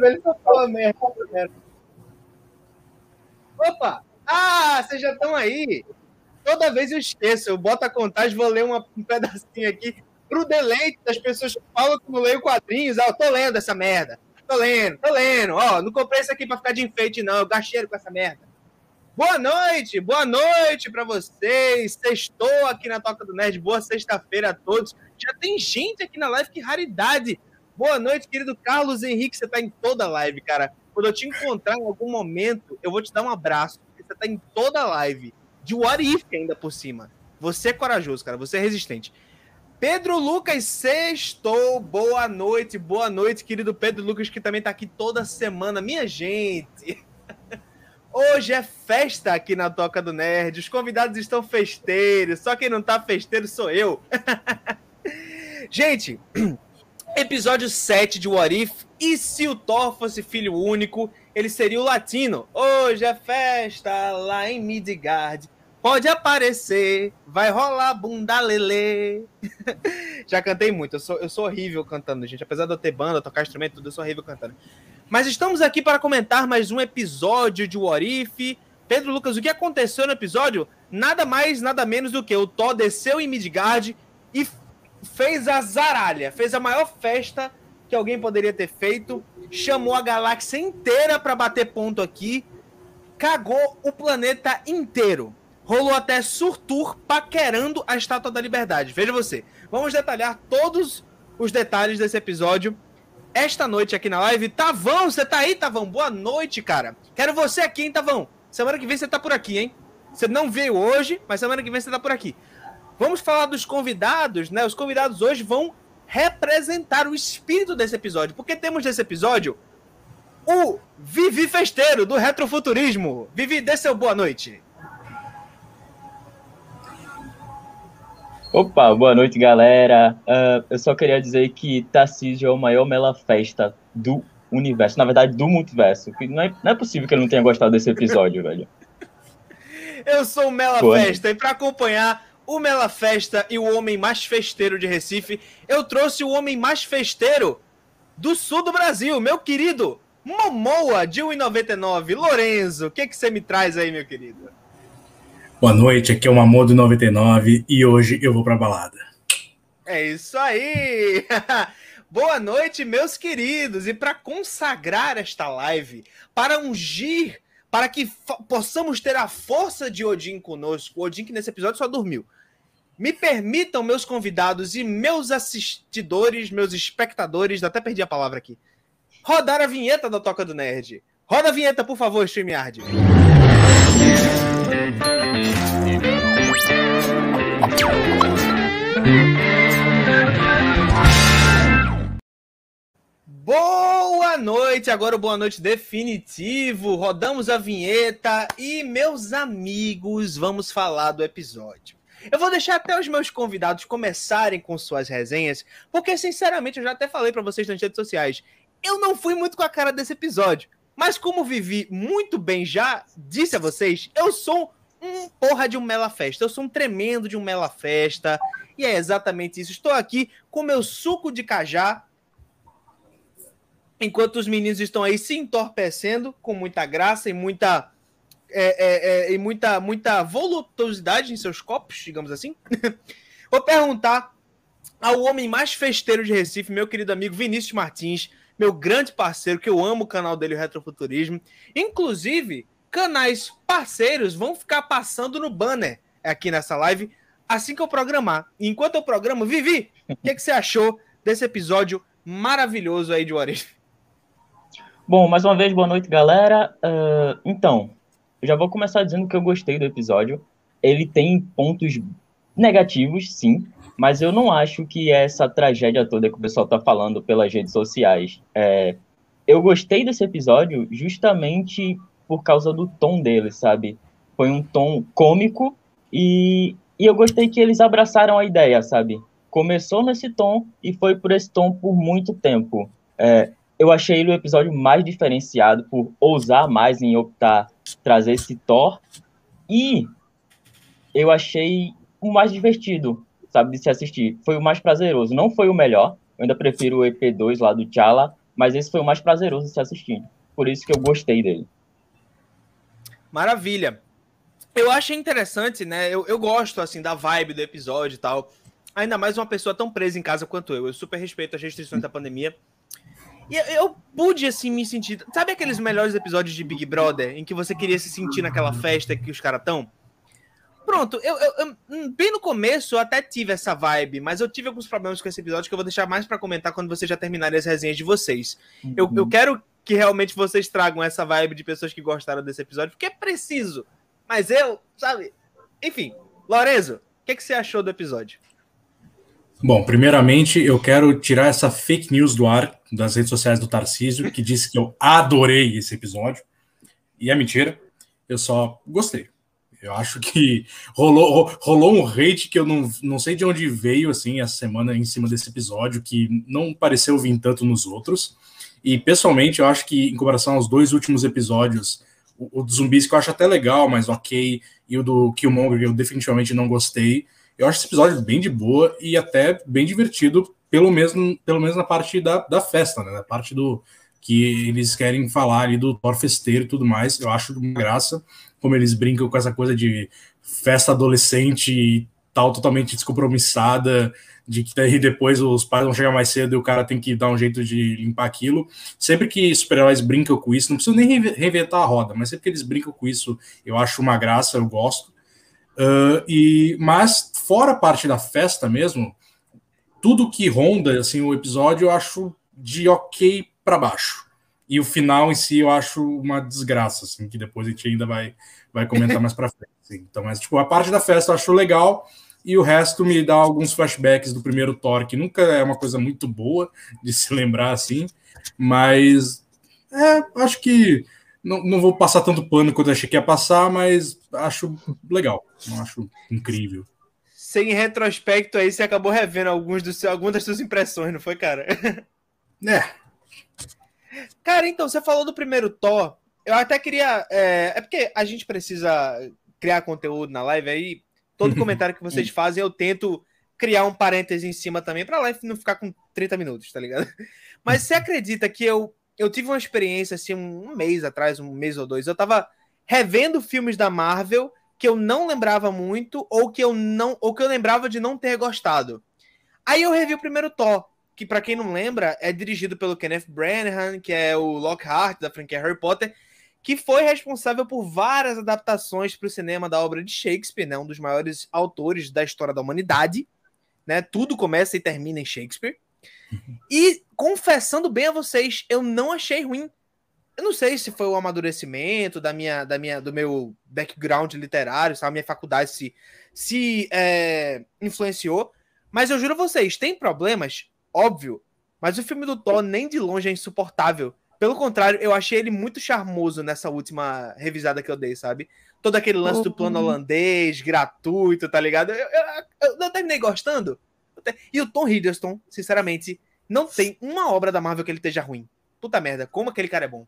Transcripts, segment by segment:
Velho, só fala merda. Opa! Ah, vocês já estão aí. Toda vez eu esqueço, eu boto a contagem, vou ler uma, um pedacinho aqui pro deleite das pessoas que falam que não leio quadrinhos. Ah, eu tô lendo essa merda. Tô lendo, tô lendo. Ó, não comprei isso aqui pra ficar de enfeite, não. Eu gasteiro com essa merda. Boa noite, boa noite para vocês. Sextou aqui na Toca do Nerd. Boa sexta-feira a todos. Já tem gente aqui na live, que raridade. Boa noite, querido Carlos Henrique. Você tá em toda a live, cara. Quando eu te encontrar em algum momento, eu vou te dar um abraço. Você tá em toda a live. De What If ainda por cima. Você é corajoso, cara. Você é resistente. Pedro Lucas sextou. Boa noite, boa noite, querido Pedro Lucas, que também tá aqui toda semana. Minha gente. Hoje é festa aqui na Toca do Nerd. Os convidados estão festeiros. Só quem não tá festeiro sou eu. gente, episódio 7 de What If. E se o Thor fosse filho único, ele seria o latino. Hoje é festa lá em Midgard. Pode aparecer, vai rolar bunda lelê. Já cantei muito, eu sou, eu sou horrível cantando, gente. Apesar de eu ter banda, tocar instrumento, tudo, eu sou horrível cantando. Mas estamos aqui para comentar mais um episódio de What If. Pedro Lucas, o que aconteceu no episódio? Nada mais, nada menos do que o Thor desceu em Midgard e fez a zaralha, fez a maior festa que alguém poderia ter feito, chamou a galáxia inteira para bater ponto aqui, cagou o planeta inteiro. Rolou até Surtur paquerando a Estátua da Liberdade. Veja você. Vamos detalhar todos os detalhes desse episódio esta noite aqui na live. Tavão, você tá aí, Tavão? Boa noite, cara. Quero você aqui, hein, Tavão? Semana que vem você tá por aqui, hein? Você não veio hoje, mas semana que vem você tá por aqui. Vamos falar dos convidados, né? Os convidados hoje vão representar o espírito desse episódio, porque temos nesse episódio o Vivi Festeiro do Retrofuturismo. Vivi, dê seu boa noite. Opa, boa noite, galera. Uh, eu só queria dizer que Tarcísio é o maior mela festa do universo, na verdade, do multiverso. Não é, não é possível que ele não tenha gostado desse episódio, velho. Eu sou o Mela Boa Festa noite. e para acompanhar o Mela Festa e o homem mais festeiro de Recife, eu trouxe o homem mais festeiro do sul do Brasil, meu querido Momoa de 1,99. Lorenzo, o que, que você me traz aí, meu querido? Boa noite, aqui é o Mamodo 99 e hoje eu vou pra balada. É isso aí! Boa noite, meus queridos! E para consagrar esta live, para ungir, para que possamos ter a força de Odin conosco, Odin que nesse episódio só dormiu. Me permitam, meus convidados e meus assistidores, meus espectadores, até perdi a palavra aqui, rodar a vinheta da Toca do Nerd. Roda a vinheta, por favor, StreamYard. Boa noite, agora o boa noite definitivo. Rodamos a vinheta e, meus amigos, vamos falar do episódio. Eu vou deixar até os meus convidados começarem com suas resenhas, porque, sinceramente, eu já até falei para vocês nas redes sociais. Eu não fui muito com a cara desse episódio, mas como vivi muito bem já, disse a vocês, eu sou um porra de um Mela Festa. Eu sou um tremendo de um Mela Festa. E é exatamente isso. Estou aqui com meu suco de cajá enquanto os meninos estão aí se entorpecendo com muita graça e muita é, é, é, e muita muita voluptuosidade em seus copos, digamos assim. Vou perguntar ao homem mais festeiro de Recife, meu querido amigo Vinícius Martins, meu grande parceiro, que eu amo o canal dele, o Retrofuturismo. Inclusive, canais parceiros vão ficar passando no banner aqui nessa live assim que eu programar. Enquanto eu programo, Vivi, o que, que, você achou desse episódio maravilhoso aí de Warif? Bom, mais uma vez, boa noite, galera. Uh, então, eu já vou começar dizendo que eu gostei do episódio. Ele tem pontos negativos, sim, mas eu não acho que essa tragédia toda que o pessoal tá falando pelas redes sociais. É, eu gostei desse episódio justamente por causa do tom dele, sabe? Foi um tom cômico e, e eu gostei que eles abraçaram a ideia, sabe? Começou nesse tom e foi por esse tom por muito tempo. É, eu achei ele o episódio mais diferenciado por ousar mais em optar trazer esse Thor. E eu achei o mais divertido, sabe, de se assistir. Foi o mais prazeroso. Não foi o melhor. Eu ainda prefiro o EP2 lá do T'Challa, mas esse foi o mais prazeroso de se assistir. Por isso que eu gostei dele. Maravilha. Eu achei interessante, né? Eu, eu gosto, assim, da vibe do episódio e tal. Ainda mais uma pessoa tão presa em casa quanto eu. Eu super respeito as restrições da pandemia. E eu, pude, assim, me sentir. Sabe aqueles melhores episódios de Big Brother em que você queria se sentir naquela festa que os caras estão? Pronto, eu, eu, eu, hum, bem no começo eu até tive essa vibe, mas eu tive alguns problemas com esse episódio que eu vou deixar mais para comentar quando vocês já terminarem as resenhas de vocês. Uhum. Eu, eu quero que realmente vocês tragam essa vibe de pessoas que gostaram desse episódio, porque é preciso. Mas eu, sabe? Enfim, Lorenzo, o que, que você achou do episódio? Bom, primeiramente eu quero tirar essa fake news do ar das redes sociais do Tarcísio, que disse que eu adorei esse episódio. E é mentira, eu só gostei. Eu acho que rolou, rolou um hate que eu não, não sei de onde veio, assim, essa semana em cima desse episódio, que não pareceu vir tanto nos outros. E, pessoalmente, eu acho que, em comparação aos dois últimos episódios, o, o do zumbis, que eu acho até legal, mas ok, e o do Killmonger, eu definitivamente não gostei, eu acho esse episódio bem de boa e até bem divertido, pelo menos, pelo menos na parte da, da festa, né? Na parte do que eles querem falar ali do Thor festeiro e tudo mais. Eu acho uma graça como eles brincam com essa coisa de festa adolescente e tal, totalmente descompromissada, de que daí depois os pais vão chegar mais cedo e o cara tem que dar um jeito de limpar aquilo. Sempre que super-heróis brincam com isso, não precisa nem reinventar a roda, mas sempre que eles brincam com isso, eu acho uma graça, eu gosto. Uh, e Mas, fora a parte da festa mesmo, tudo que ronda assim, o episódio eu acho de ok para baixo. E o final em si eu acho uma desgraça, assim, que depois a gente ainda vai, vai comentar mais para frente. Assim. Então, mas tipo, a parte da festa eu acho legal e o resto me dá alguns flashbacks do primeiro Thor, que nunca é uma coisa muito boa de se lembrar assim, mas é, acho que não, não vou passar tanto pano quanto eu achei que ia passar, mas acho legal, não acho incrível. Sem retrospecto aí, você acabou revendo alguns dos, algumas das suas impressões, não foi, cara? É, Cara, então, você falou do primeiro Thor. Eu até queria. É, é porque a gente precisa criar conteúdo na live aí. Todo comentário que vocês fazem, eu tento criar um parêntese em cima também pra live não ficar com 30 minutos, tá ligado? Mas você acredita que eu, eu tive uma experiência assim um mês atrás, um mês ou dois, eu tava revendo filmes da Marvel que eu não lembrava muito ou que eu não ou que eu lembrava de não ter gostado. Aí eu revi o primeiro Thor que para quem não lembra, é dirigido pelo Kenneth Branagh, que é o Lockhart da franquia Harry Potter, que foi responsável por várias adaptações para o cinema da obra de Shakespeare, né, um dos maiores autores da história da humanidade. Né, tudo começa e termina em Shakespeare. E confessando bem a vocês, eu não achei ruim. Eu não sei se foi o amadurecimento da minha, da minha, do meu background literário, se a minha faculdade se, se é, influenciou, mas eu juro a vocês, tem problemas óbvio. Mas o filme do Thor nem de longe é insuportável. Pelo contrário, eu achei ele muito charmoso nessa última revisada que eu dei, sabe? Todo aquele lance do plano holandês, gratuito, tá ligado? Eu, eu, eu, eu terminei gostando. E o Tom Hiddleston, sinceramente, não tem uma obra da Marvel que ele esteja ruim. Puta merda, como aquele cara é bom.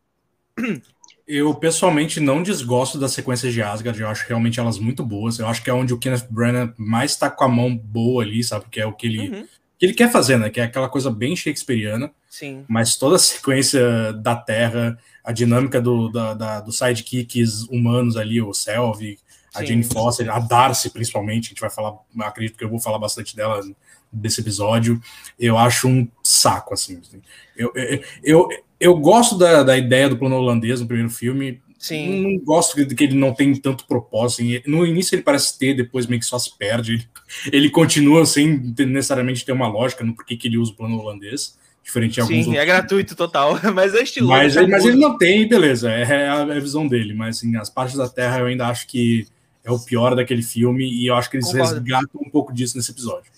Eu pessoalmente não desgosto das sequências de Asgard, eu acho realmente elas muito boas. Eu acho que é onde o Kenneth Branagh mais tá com a mão boa ali, sabe? Que é o que ele uhum que ele quer fazer, né? Que é aquela coisa bem shakespeariana. Sim. Mas toda a sequência da Terra, a dinâmica do, da, da, dos sidekicks humanos ali, o Selvig, a. Jane Foster, a Darcy, principalmente, a gente vai falar, acredito que eu vou falar bastante dela desse episódio. Eu acho um saco, assim. Eu, eu, eu, eu gosto da, da ideia do plano holandês no primeiro filme. Sim. Não gosto de que ele não tem tanto propósito. Assim. No início ele parece ter, depois meio que só se perde. Ele, continua sem necessariamente ter uma lógica no porquê que ele usa o plano holandês. Diferente de alguns Sim, é gratuito total, mas é estiloso. Mas, ele, mas ele não tem, beleza, é, é a, é a, visão dele. Mas assim, as partes da Terra eu ainda acho que é o pior daquele filme e eu acho que eles Concordo. resgatam um pouco disso nesse episódio.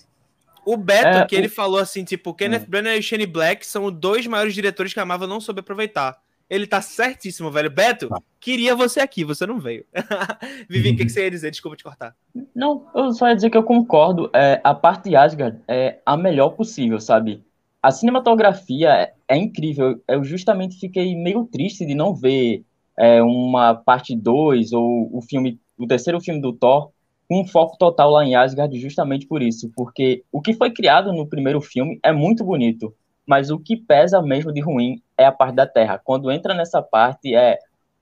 O Beto, é, que o... ele falou assim, tipo, Kenneth é. Branagh e Shane Black são os dois maiores diretores que a Marvel não soube aproveitar. Ele tá certíssimo, velho. Beto, tá. queria você aqui, você não veio. Vivi, o que, que, você ia dizer? Desculpa te cortar. Não, eu só ia dizer que eu concordo. É, a parte de Asgard é a melhor possível, sabe? A cinematografia é, é incrível. Eu justamente fiquei meio triste de não ver é, uma parte 2 ou o filme, o terceiro filme do Thor com um foco total lá em Asgard justamente por isso. Porque o que foi criado no primeiro filme é muito bonito mas o que pesa mesmo de ruim é a parte da Terra. Quando entra nessa parte, é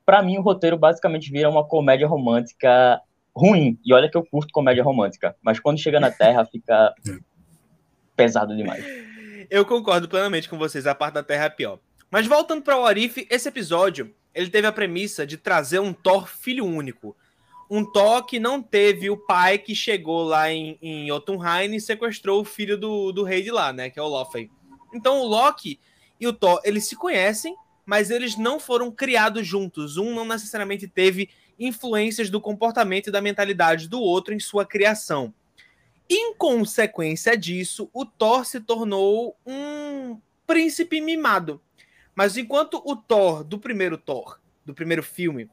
para mim o roteiro basicamente vira uma comédia romântica ruim. E olha que eu curto comédia romântica, mas quando chega na Terra fica pesado demais. Eu concordo plenamente com vocês, a parte da Terra é pior. Mas voltando para o Arif, esse episódio, ele teve a premissa de trazer um Thor filho único. Um Thor que não teve o pai que chegou lá em, em Jotunheim e sequestrou o filho do, do rei de lá, né, que é o Lothar. Então o Loki e o Thor, eles se conhecem, mas eles não foram criados juntos. Um não necessariamente teve influências do comportamento e da mentalidade do outro em sua criação. Em consequência disso, o Thor se tornou um príncipe mimado. Mas enquanto o Thor do primeiro Thor, do primeiro filme,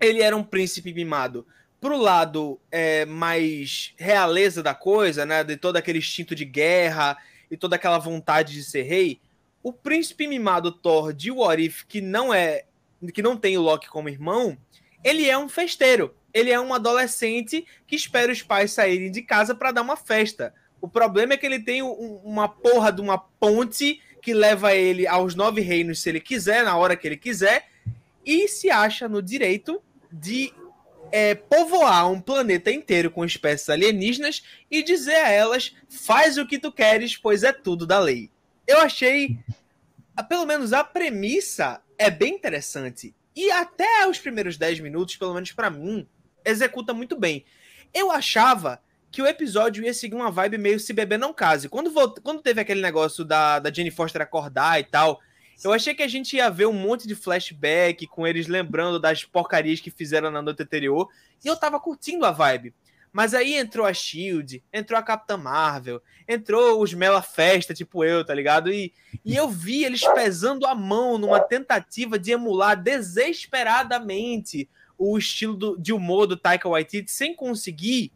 ele era um príncipe mimado pro lado é, mais realeza da coisa, né, de todo aquele instinto de guerra e toda aquela vontade de ser rei, o príncipe mimado Thor de What If, que não é que não tem o Loki como irmão, ele é um festeiro. Ele é um adolescente que espera os pais saírem de casa para dar uma festa. O problema é que ele tem um, uma porra de uma ponte que leva ele aos nove reinos se ele quiser, na hora que ele quiser, e se acha no direito de é, povoar um planeta inteiro com espécies alienígenas e dizer a elas: faz o que tu queres, pois é tudo da lei. Eu achei, pelo menos a premissa é bem interessante. E até os primeiros 10 minutos, pelo menos para mim, executa muito bem. Eu achava que o episódio ia seguir uma vibe meio se beber não case. Quando, quando teve aquele negócio da, da Jenny Foster acordar e tal, eu achei que a gente ia ver um monte de flashback com eles lembrando das porcarias que fizeram na noite anterior. E eu tava curtindo a vibe. Mas aí entrou a Shield, entrou a Capitã Marvel, entrou os Mela Festa, tipo eu, tá ligado? E, e eu vi eles pesando a mão numa tentativa de emular desesperadamente o estilo do, de humor do Taika Waititi sem conseguir.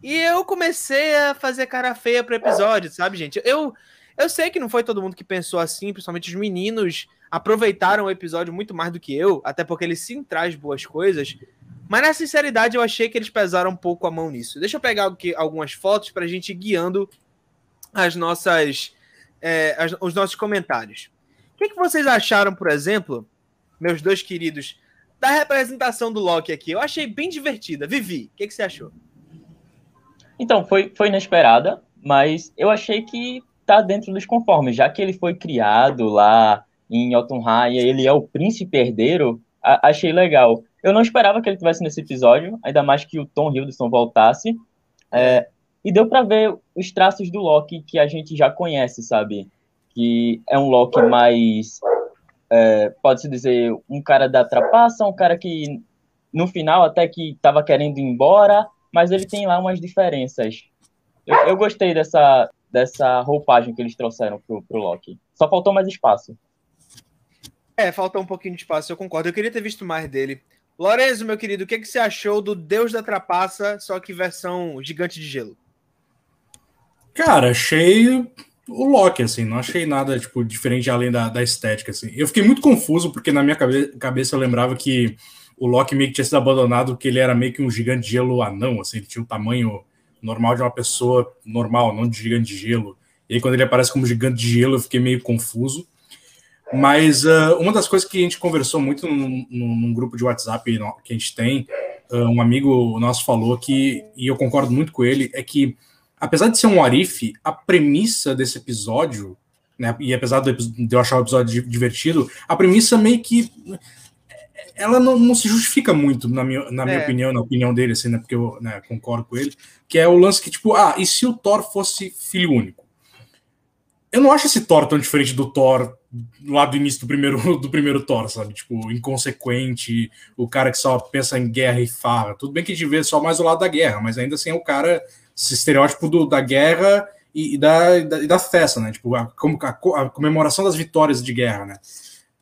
E eu comecei a fazer cara feia pro episódio, sabe, gente? Eu, eu sei que não foi todo mundo que pensou assim, principalmente os meninos aproveitaram o episódio muito mais do que eu, até porque ele sim traz boas coisas. Mas na sinceridade, eu achei que eles pesaram um pouco a mão nisso. Deixa eu pegar aqui algumas fotos para a gente ir guiando as nossas, é, as, os nossos comentários. O que, que vocês acharam, por exemplo, meus dois queridos, da representação do Loki aqui? Eu achei bem divertida. Vivi, o que, que você achou? Então, foi, foi inesperada, mas eu achei que tá dentro dos conformes, já que ele foi criado lá em Jotunheim, ele é o príncipe herdeiro, achei legal. Eu não esperava que ele tivesse nesse episódio, ainda mais que o Tom Hiddleston voltasse. É, e deu para ver os traços do Loki que a gente já conhece, sabe? Que é um Loki mais, é, pode-se dizer, um cara da trapaça, um cara que no final até que estava querendo ir embora, mas ele tem lá umas diferenças. Eu, eu gostei dessa, dessa roupagem que eles trouxeram pro, pro Loki. Só faltou mais espaço. É, faltou um pouquinho de espaço, eu concordo. Eu queria ter visto mais dele. Lorenzo, meu querido, o que, que você achou do Deus da Trapaça, só que versão gigante de gelo? Cara, achei o Loki, assim, não achei nada, tipo, diferente além da, da estética, assim. Eu fiquei muito confuso, porque na minha cabe cabeça eu lembrava que o Loki meio que tinha sido abandonado, porque ele era meio que um gigante de gelo anão, assim, ele tinha o tamanho normal de uma pessoa normal, não de gigante de gelo. E aí quando ele aparece como gigante de gelo, eu fiquei meio confuso. Mas uh, uma das coisas que a gente conversou muito num, num, grupo de WhatsApp que a gente tem, uh, um amigo nosso falou que, e eu concordo muito com ele, é que apesar de ser um Arif, a premissa desse episódio, né, e apesar de eu achar o episódio divertido, a premissa meio que ela não, não se justifica muito, na minha, na minha é. opinião, na opinião dele, assim, né, porque eu né, concordo com ele, que é o lance que, tipo, ah, e se o Thor fosse filho único? eu não acho esse Thor tão diferente do Thor lá do início do primeiro, do primeiro Thor, sabe? Tipo, inconsequente, o cara que só pensa em guerra e farra. Tudo bem que a gente vê só mais o lado da guerra, mas ainda assim é o cara, esse estereótipo do, da guerra e, e da, e da, e da, festa, né? Tipo, a, a, a, comemoração das vitórias de guerra, né?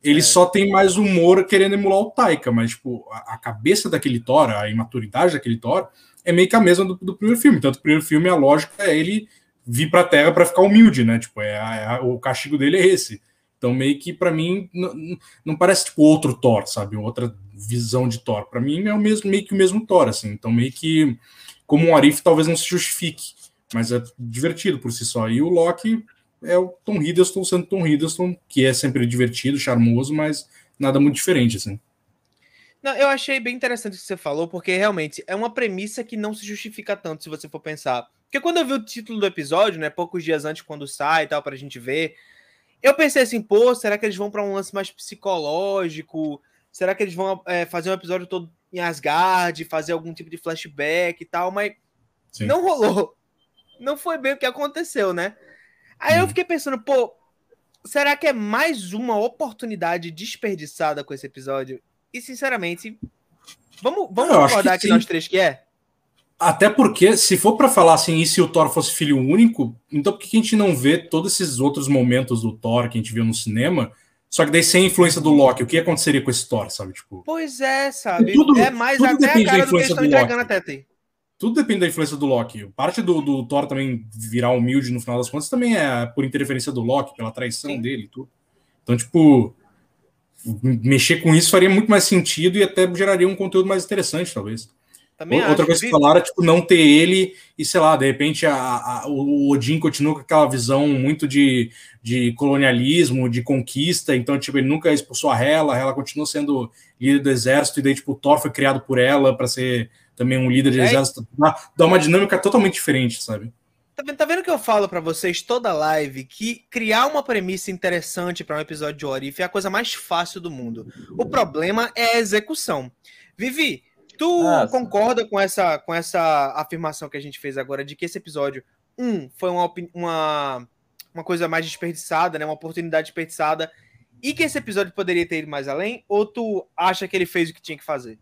Ele é. só tem mais humor querendo emular o Taika, mas, tipo, a, a, cabeça daquele Thor, a imaturidade daquele Thor, é meio que a mesma do, do primeiro filme. Tanto o primeiro filme, a lógica é ele vir para a Terra para ficar humilde, né? Tipo, é, é, o castigo dele é esse. Então, meio que para mim não, não, parece tipo outro Thor, sabe? Outra visão de Thor. Para mim é o mesmo, meio que o mesmo Thor, assim. Então, meio que como um Arif talvez não se justifique, mas é divertido por si só. E o Loki, é o Tom Hiddleston sendo Tom Hiddleston, que é sempre divertido, charmoso, mas nada muito diferente, assim. Não, eu achei bem interessante o que você falou, porque realmente é uma premissa que não se justifica tanto se você for pensar. Porque quando eu vi o título do episódio, né, poucos dias antes quando sai e tal, pra gente ver, eu pensei assim, pô, será que eles vão para um lance mais psicológico? Será que eles vão é, fazer um episódio todo em Asgard, fazer algum tipo de flashback e tal? Mas Sim. não rolou. Não foi bem o que aconteceu, né? Aí hum. eu fiquei pensando, pô, será que é mais uma oportunidade desperdiçada com esse episódio? E sinceramente, vamos, vamos concordar aqui nós três que é? Até porque, se for para falar assim, e se o Thor fosse filho único, então por que a gente não vê todos esses outros momentos do Thor que a gente viu no cinema? Só que daí sem a influência do Loki, o que aconteceria com esse Thor, sabe? Tipo, pois é, sabe? Tudo, é mais até a cara do que eles estão entregando até tem. Tudo depende da influência do Loki. Parte do, do, Thor também virar humilde no final das contas também é por interferência do Loki, pela traição Sim. dele e tudo. Então, tipo, mexer com isso faria muito mais sentido e até geraria um conteúdo mais interessante, talvez. Também Outra coisa que falaram é tipo, não ter ele e, sei lá, de repente a, a, o Odin continua com aquela visão muito de, de colonialismo, de conquista, então, tipo, ele nunca expulsou a Hela, a Hela continua sendo líder do exército, e daí, tipo, o Thor foi criado por ela para ser também um líder de é. exército. Dá uma dinâmica totalmente diferente, sabe? Tá vendo, tá vendo que eu falo para vocês toda live que criar uma premissa interessante para um episódio de Orif é a coisa mais fácil do mundo. O problema é a execução. Vivi, Tu ah, concorda com essa, com essa afirmação que a gente fez agora de que esse episódio, um, foi uma, uma, uma coisa mais desperdiçada, né? Uma oportunidade desperdiçada, e que esse episódio poderia ter ido mais além? Ou tu acha que ele fez o que tinha que fazer?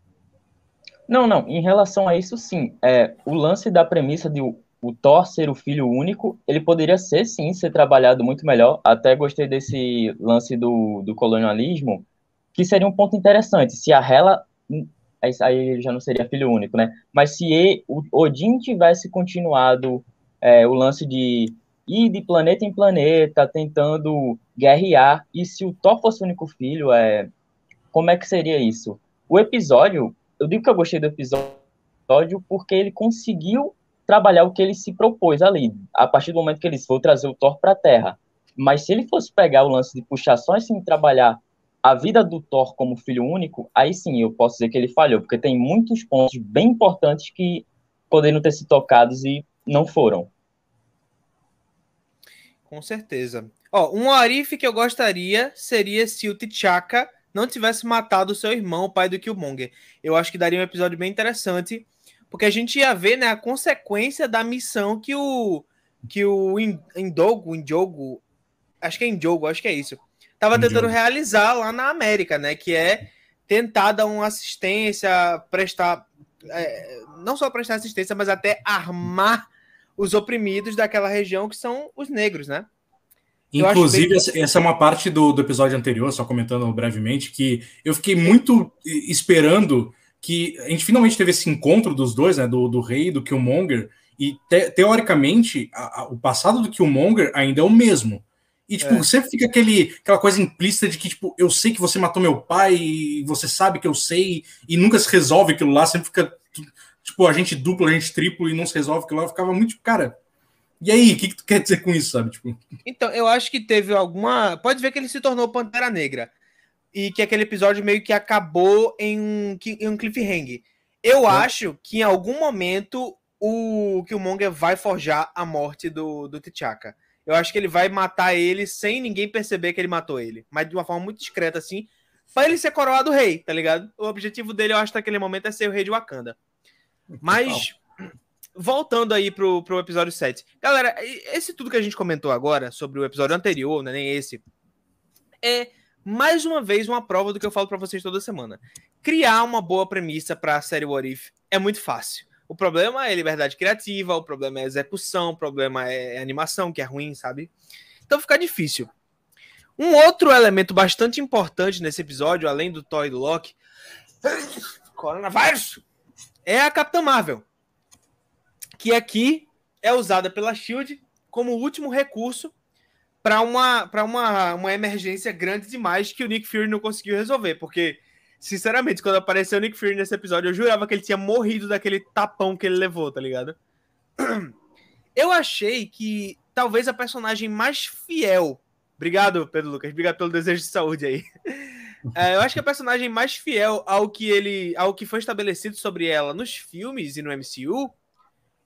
Não, não. Em relação a isso, sim. É, o lance da premissa de o, o Thor ser o filho único, ele poderia ser, sim, ser trabalhado muito melhor. Até gostei desse lance do, do colonialismo, que seria um ponto interessante. Se a Hela aí já não seria filho único, né? Mas se ele, o Odin tivesse continuado é, o lance de ir de planeta em planeta, tentando guerrear, e se o Thor fosse o único filho, é, como é que seria isso? O episódio, eu digo que eu gostei do episódio porque ele conseguiu trabalhar o que ele se propôs ali, a partir do momento que eles foram trazer o Thor para a Terra. Mas se ele fosse pegar o lance de puxar só assim, trabalhar a vida do Thor como filho único, aí sim eu posso dizer que ele falhou, porque tem muitos pontos bem importantes que poderiam ter sido tocados e não foram. Com certeza. Ó, um arife que eu gostaria seria se o T'Chaka não tivesse matado seu irmão, o pai do Killmonger. Eu acho que daria um episódio bem interessante, porque a gente ia ver, né, a consequência da missão que o que o Indogo, Indiogo, acho que é Indiogo, acho que é isso estava tentando realizar lá na América, né? Que é tentar dar uma assistência, prestar. É, não só prestar assistência, mas até armar os oprimidos daquela região que são os negros, né? Inclusive, bem... essa é uma parte do, do episódio anterior, só comentando brevemente, que eu fiquei muito esperando que a gente finalmente teve esse encontro dos dois, né? Do, do rei e do Killmonger. E te, teoricamente, a, a, o passado do Killmonger ainda é o mesmo. E, tipo, é. sempre fica aquele, aquela coisa implícita de que, tipo, eu sei que você matou meu pai, e você sabe que eu sei, e nunca se resolve aquilo lá, sempre fica, tipo, a gente duplo, a gente triplo, e não se resolve aquilo lá. Eu ficava muito, tipo, cara, e aí, o que, que tu quer dizer com isso, sabe? Tipo... Então, eu acho que teve alguma. Pode ver que ele se tornou Pantera Negra. E que aquele episódio meio que acabou em um, em um cliffhanger. Eu é. acho que em algum momento o Killmonger vai forjar a morte do, do T'Chaka eu acho que ele vai matar ele sem ninguém perceber que ele matou ele. Mas de uma forma muito discreta, assim, pra ele ser coroado rei, tá ligado? O objetivo dele, eu acho, naquele momento é ser o rei de Wakanda. Mas, voltando aí pro, pro episódio 7. Galera, esse tudo que a gente comentou agora sobre o episódio anterior, né, nem esse, é mais uma vez uma prova do que eu falo para vocês toda semana. Criar uma boa premissa para a série What If é muito fácil. O problema é liberdade criativa, o problema é execução, o problema é animação, que é ruim, sabe? Então fica difícil. Um outro elemento bastante importante nesse episódio, além do e do Loki, coronavírus, é a Capitã Marvel, que aqui é usada pela Shield como último recurso para uma, uma, uma emergência grande demais que o Nick Fury não conseguiu resolver, porque Sinceramente, quando apareceu o Nick Fury nesse episódio, eu jurava que ele tinha morrido daquele tapão que ele levou, tá ligado? Eu achei que talvez a personagem mais fiel. Obrigado, Pedro Lucas. Obrigado pelo desejo de saúde aí. É, eu acho que a personagem mais fiel ao que ele, ao que foi estabelecido sobre ela nos filmes e no MCU,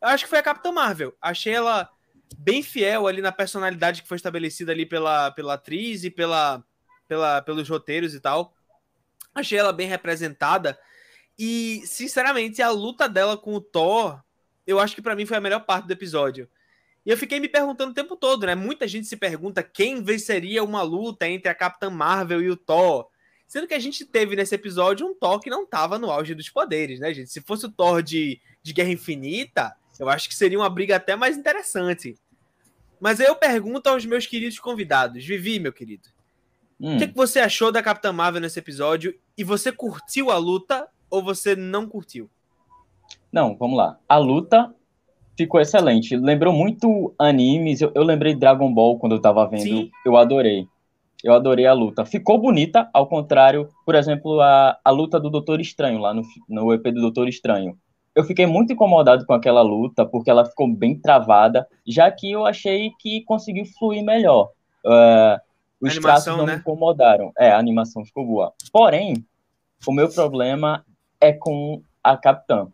eu acho que foi a Capitã Marvel. Achei ela bem fiel ali na personalidade que foi estabelecida ali pela, pela atriz e pela, pela, pelos roteiros e tal. Achei ela bem representada. E, sinceramente, a luta dela com o Thor, eu acho que para mim foi a melhor parte do episódio. E eu fiquei me perguntando o tempo todo, né? Muita gente se pergunta quem venceria uma luta entre a Capitã Marvel e o Thor. Sendo que a gente teve nesse episódio um Thor que não tava no auge dos poderes, né, gente? Se fosse o Thor de, de Guerra Infinita, eu acho que seria uma briga até mais interessante. Mas aí eu pergunto aos meus queridos convidados. Vivi, meu querido. Hum. O que, é que você achou da Capitã Marvel nesse episódio? E você curtiu a luta ou você não curtiu? Não, vamos lá. A luta ficou excelente. Lembrou muito animes. Eu, eu lembrei Dragon Ball quando eu tava vendo. Sim. Eu adorei. Eu adorei a luta. Ficou bonita, ao contrário, por exemplo, a, a luta do Doutor Estranho, lá no, no EP do Doutor Estranho. Eu fiquei muito incomodado com aquela luta, porque ela ficou bem travada, já que eu achei que conseguiu fluir melhor. Uh, os traços não né? me incomodaram. É, a animação ficou boa. Porém, o meu problema é com a Capitã.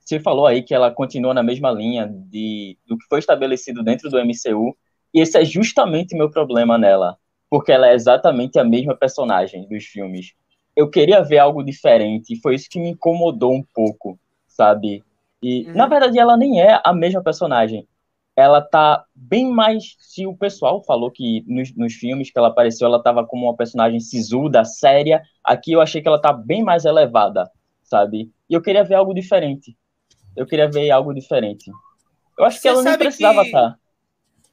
Você falou aí que ela continua na mesma linha de, do que foi estabelecido dentro do MCU, e esse é justamente o meu problema nela porque ela é exatamente a mesma personagem dos filmes. Eu queria ver algo diferente, e foi isso que me incomodou um pouco, sabe? E, uhum. na verdade, ela nem é a mesma personagem. Ela tá bem mais. Se o pessoal falou que nos, nos filmes que ela apareceu, ela tava como uma personagem sisuda, séria, aqui eu achei que ela tá bem mais elevada, sabe? E eu queria ver algo diferente. Eu queria ver algo diferente. Eu acho Você que ela não precisava estar. Que... Tá.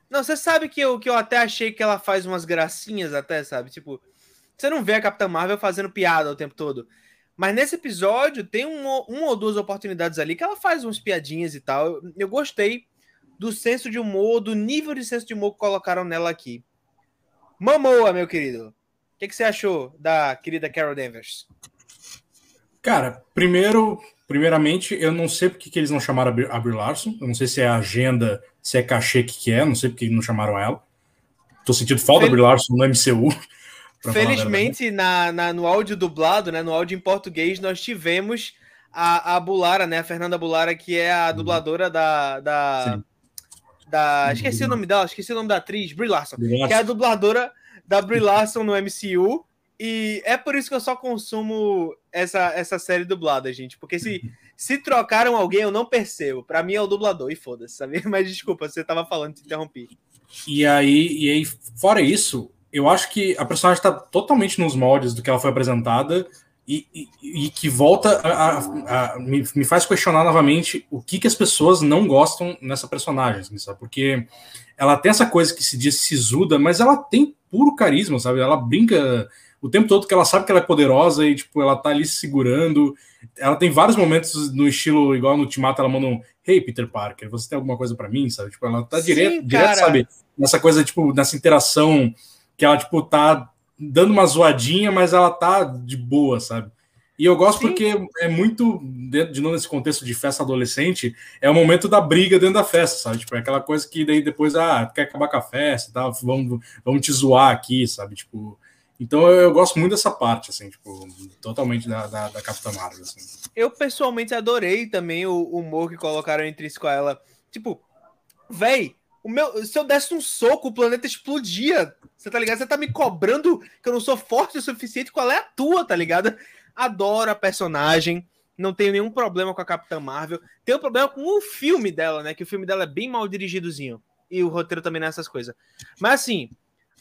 Não, você sabe que eu, que eu até achei que ela faz umas gracinhas, até, sabe? Tipo, você não vê a Capitã Marvel fazendo piada o tempo todo. Mas nesse episódio tem um, uma ou duas oportunidades ali que ela faz umas piadinhas e tal. Eu, eu gostei do senso de humor, do nível de senso de humor que colocaram nela aqui. Mamoa, meu querido. O que, que você achou da querida Carol Danvers? Cara, primeiro, primeiramente, eu não sei porque que eles não chamaram a Brie Larson. Eu não sei se é agenda se é cachê que, que é, não sei porque não chamaram ela. Tô sentindo falta Fel... da Brie Larson no MCU. Felizmente, na, na, no áudio dublado, né, no áudio em português, nós tivemos a, a Bulara, né, a Fernanda Bulara, que é a uhum. dubladora da... da, da esqueci o nome dela, esqueci o nome da atriz, Brie Larson, que é a dubladora da Brie Larson no MCU, e é por isso que eu só consumo essa, essa série dublada, gente. Porque se, se trocaram alguém, eu não percebo. Para mim é o dublador, e foda-se, sabe? Mas desculpa, você tava falando, te interrompi. E aí, e aí, fora isso, eu acho que a personagem tá totalmente nos moldes do que ela foi apresentada e, e, e que volta a, a, a me, me, faz questionar novamente o que, que as pessoas não gostam nessa personagem, assim, sabe? Porque ela tem essa coisa que se diz sisuda, mas ela tem puro carisma, sabe? Ela brinca o tempo todo que ela sabe que ela é poderosa e, tipo, ela tá ali se segurando. Ela tem vários momentos no estilo, igual no Ultimato, ela manda um Hey, Peter Parker, você tem alguma coisa para mim, sabe? Tipo, ela tá direto, Sim, direto, sabe? Nessa coisa, tipo, nessa interação que ela, tipo, tá dando uma zoadinha, mas ela tá de boa, sabe? E eu gosto Sim. porque é muito, de novo, nesse contexto de festa adolescente, é o momento da briga dentro da festa, sabe? Tipo, é aquela coisa que daí depois, ah, quer acabar com a festa e tal, vamos, vamos te zoar aqui, sabe? Tipo, então eu, eu, gosto muito dessa parte, assim, tipo, totalmente da, da, da Capitã Marvel. Assim. Eu pessoalmente adorei também o humor que colocaram entre isso com ela. Tipo, véi, o meu, se eu desse um soco, o planeta explodia. Você tá ligado? Você tá me cobrando que eu não sou forte o suficiente. Qual é a tua, tá ligado? Adoro a personagem. Não tenho nenhum problema com a Capitã Marvel. Tenho problema com o filme dela, né? Que o filme dela é bem mal dirigidozinho. E o roteiro também nessas coisas. Mas assim,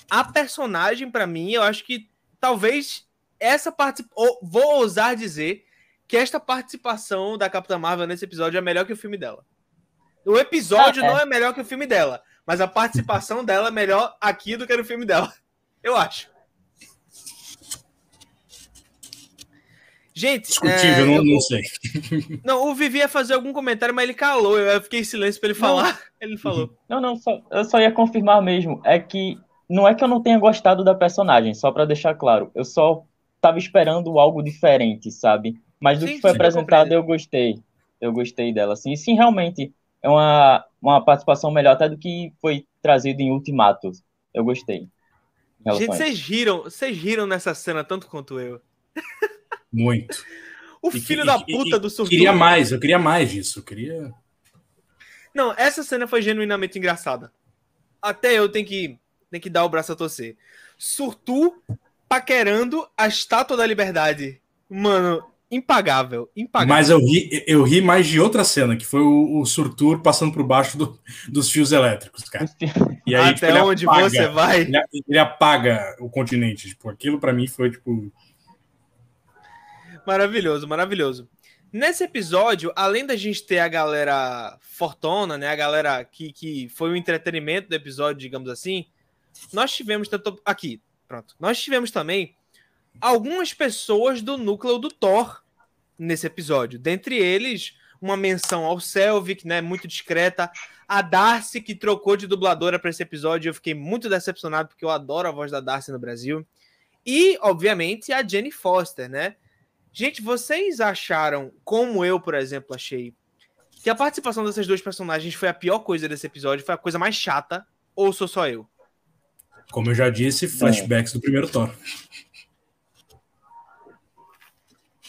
a personagem, para mim, eu acho que talvez essa parte. Vou ousar dizer que esta participação da Capitã Marvel nesse episódio é melhor que o filme dela. O episódio ah, é. não é melhor que o filme dela, mas a participação dela é melhor aqui do que no filme dela. Eu acho. Gente. Discutível, é, não, eu, não sei. Não, o Vivi ia fazer algum comentário, mas ele calou. Eu fiquei em silêncio para ele falar. Não. Ele falou. Não, não, só, eu só ia confirmar mesmo. É que não é que eu não tenha gostado da personagem, só para deixar claro. Eu só tava esperando algo diferente, sabe? Mas do sim, que foi sim, apresentado eu, eu, gostei. Eu gostei dela, assim. E sim, realmente, é uma, uma participação melhor até do que foi trazido em Ultimato. Eu gostei. Gente, vocês riram, vocês riram nessa cena tanto quanto eu. Muito. o e, filho e, da puta e, do surto. Queria mais, eu queria mais disso. Eu queria. Não, essa cena foi genuinamente engraçada. Até eu tenho que, tenho que dar o braço a torcer. Surtu paquerando a estátua da liberdade. Mano, impagável, impagável. Mas eu ri, eu ri mais de outra cena, que foi o, o Surtur passando por baixo do, dos fios elétricos, cara. E aí, Até tipo, onde apaga, você vai? Ele, ele, apaga o continente. Tipo, aquilo para mim foi tipo. Maravilhoso, maravilhoso. Nesse episódio, além da gente ter a galera fortona, né? A galera que, que foi o entretenimento do episódio, digamos assim, nós tivemos tanto. Aqui, pronto. Nós tivemos também algumas pessoas do núcleo do Thor nesse episódio. Dentre eles, uma menção ao Selvig, né, muito discreta, a Darcy que trocou de dubladora para esse episódio, eu fiquei muito decepcionado porque eu adoro a voz da Darcy no Brasil. E, obviamente, a Jenny Foster, né? Gente, vocês acharam, como eu, por exemplo, achei, que a participação dessas duas personagens foi a pior coisa desse episódio, foi a coisa mais chata, ou sou só eu? Como eu já disse, flashbacks é. do primeiro Thor.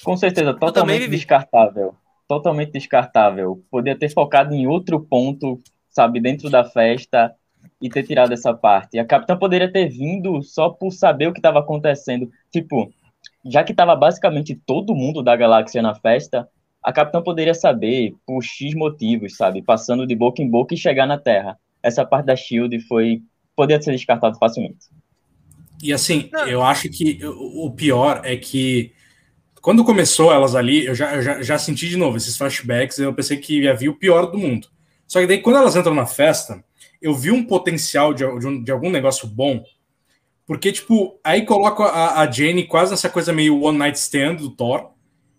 Com certeza, totalmente descartável. Totalmente descartável. Podia ter focado em outro ponto, sabe, dentro da festa e ter tirado essa parte. A capitã poderia ter vindo só por saber o que estava acontecendo. Tipo, já que estava basicamente todo mundo da galáxia na festa, a capitã poderia saber por X motivos, sabe, passando de boca em boca e chegar na Terra. Essa parte da Shield foi poderia ser descartado facilmente. E assim, Não. eu acho que o pior é que quando começou elas ali, eu já, eu já, já senti de novo esses flashbacks, eu pensei que ia vir o pior do mundo. Só que daí, quando elas entram na festa, eu vi um potencial de, de, um, de algum negócio bom, porque, tipo, aí coloco a, a Jane quase nessa coisa meio one night stand do Thor,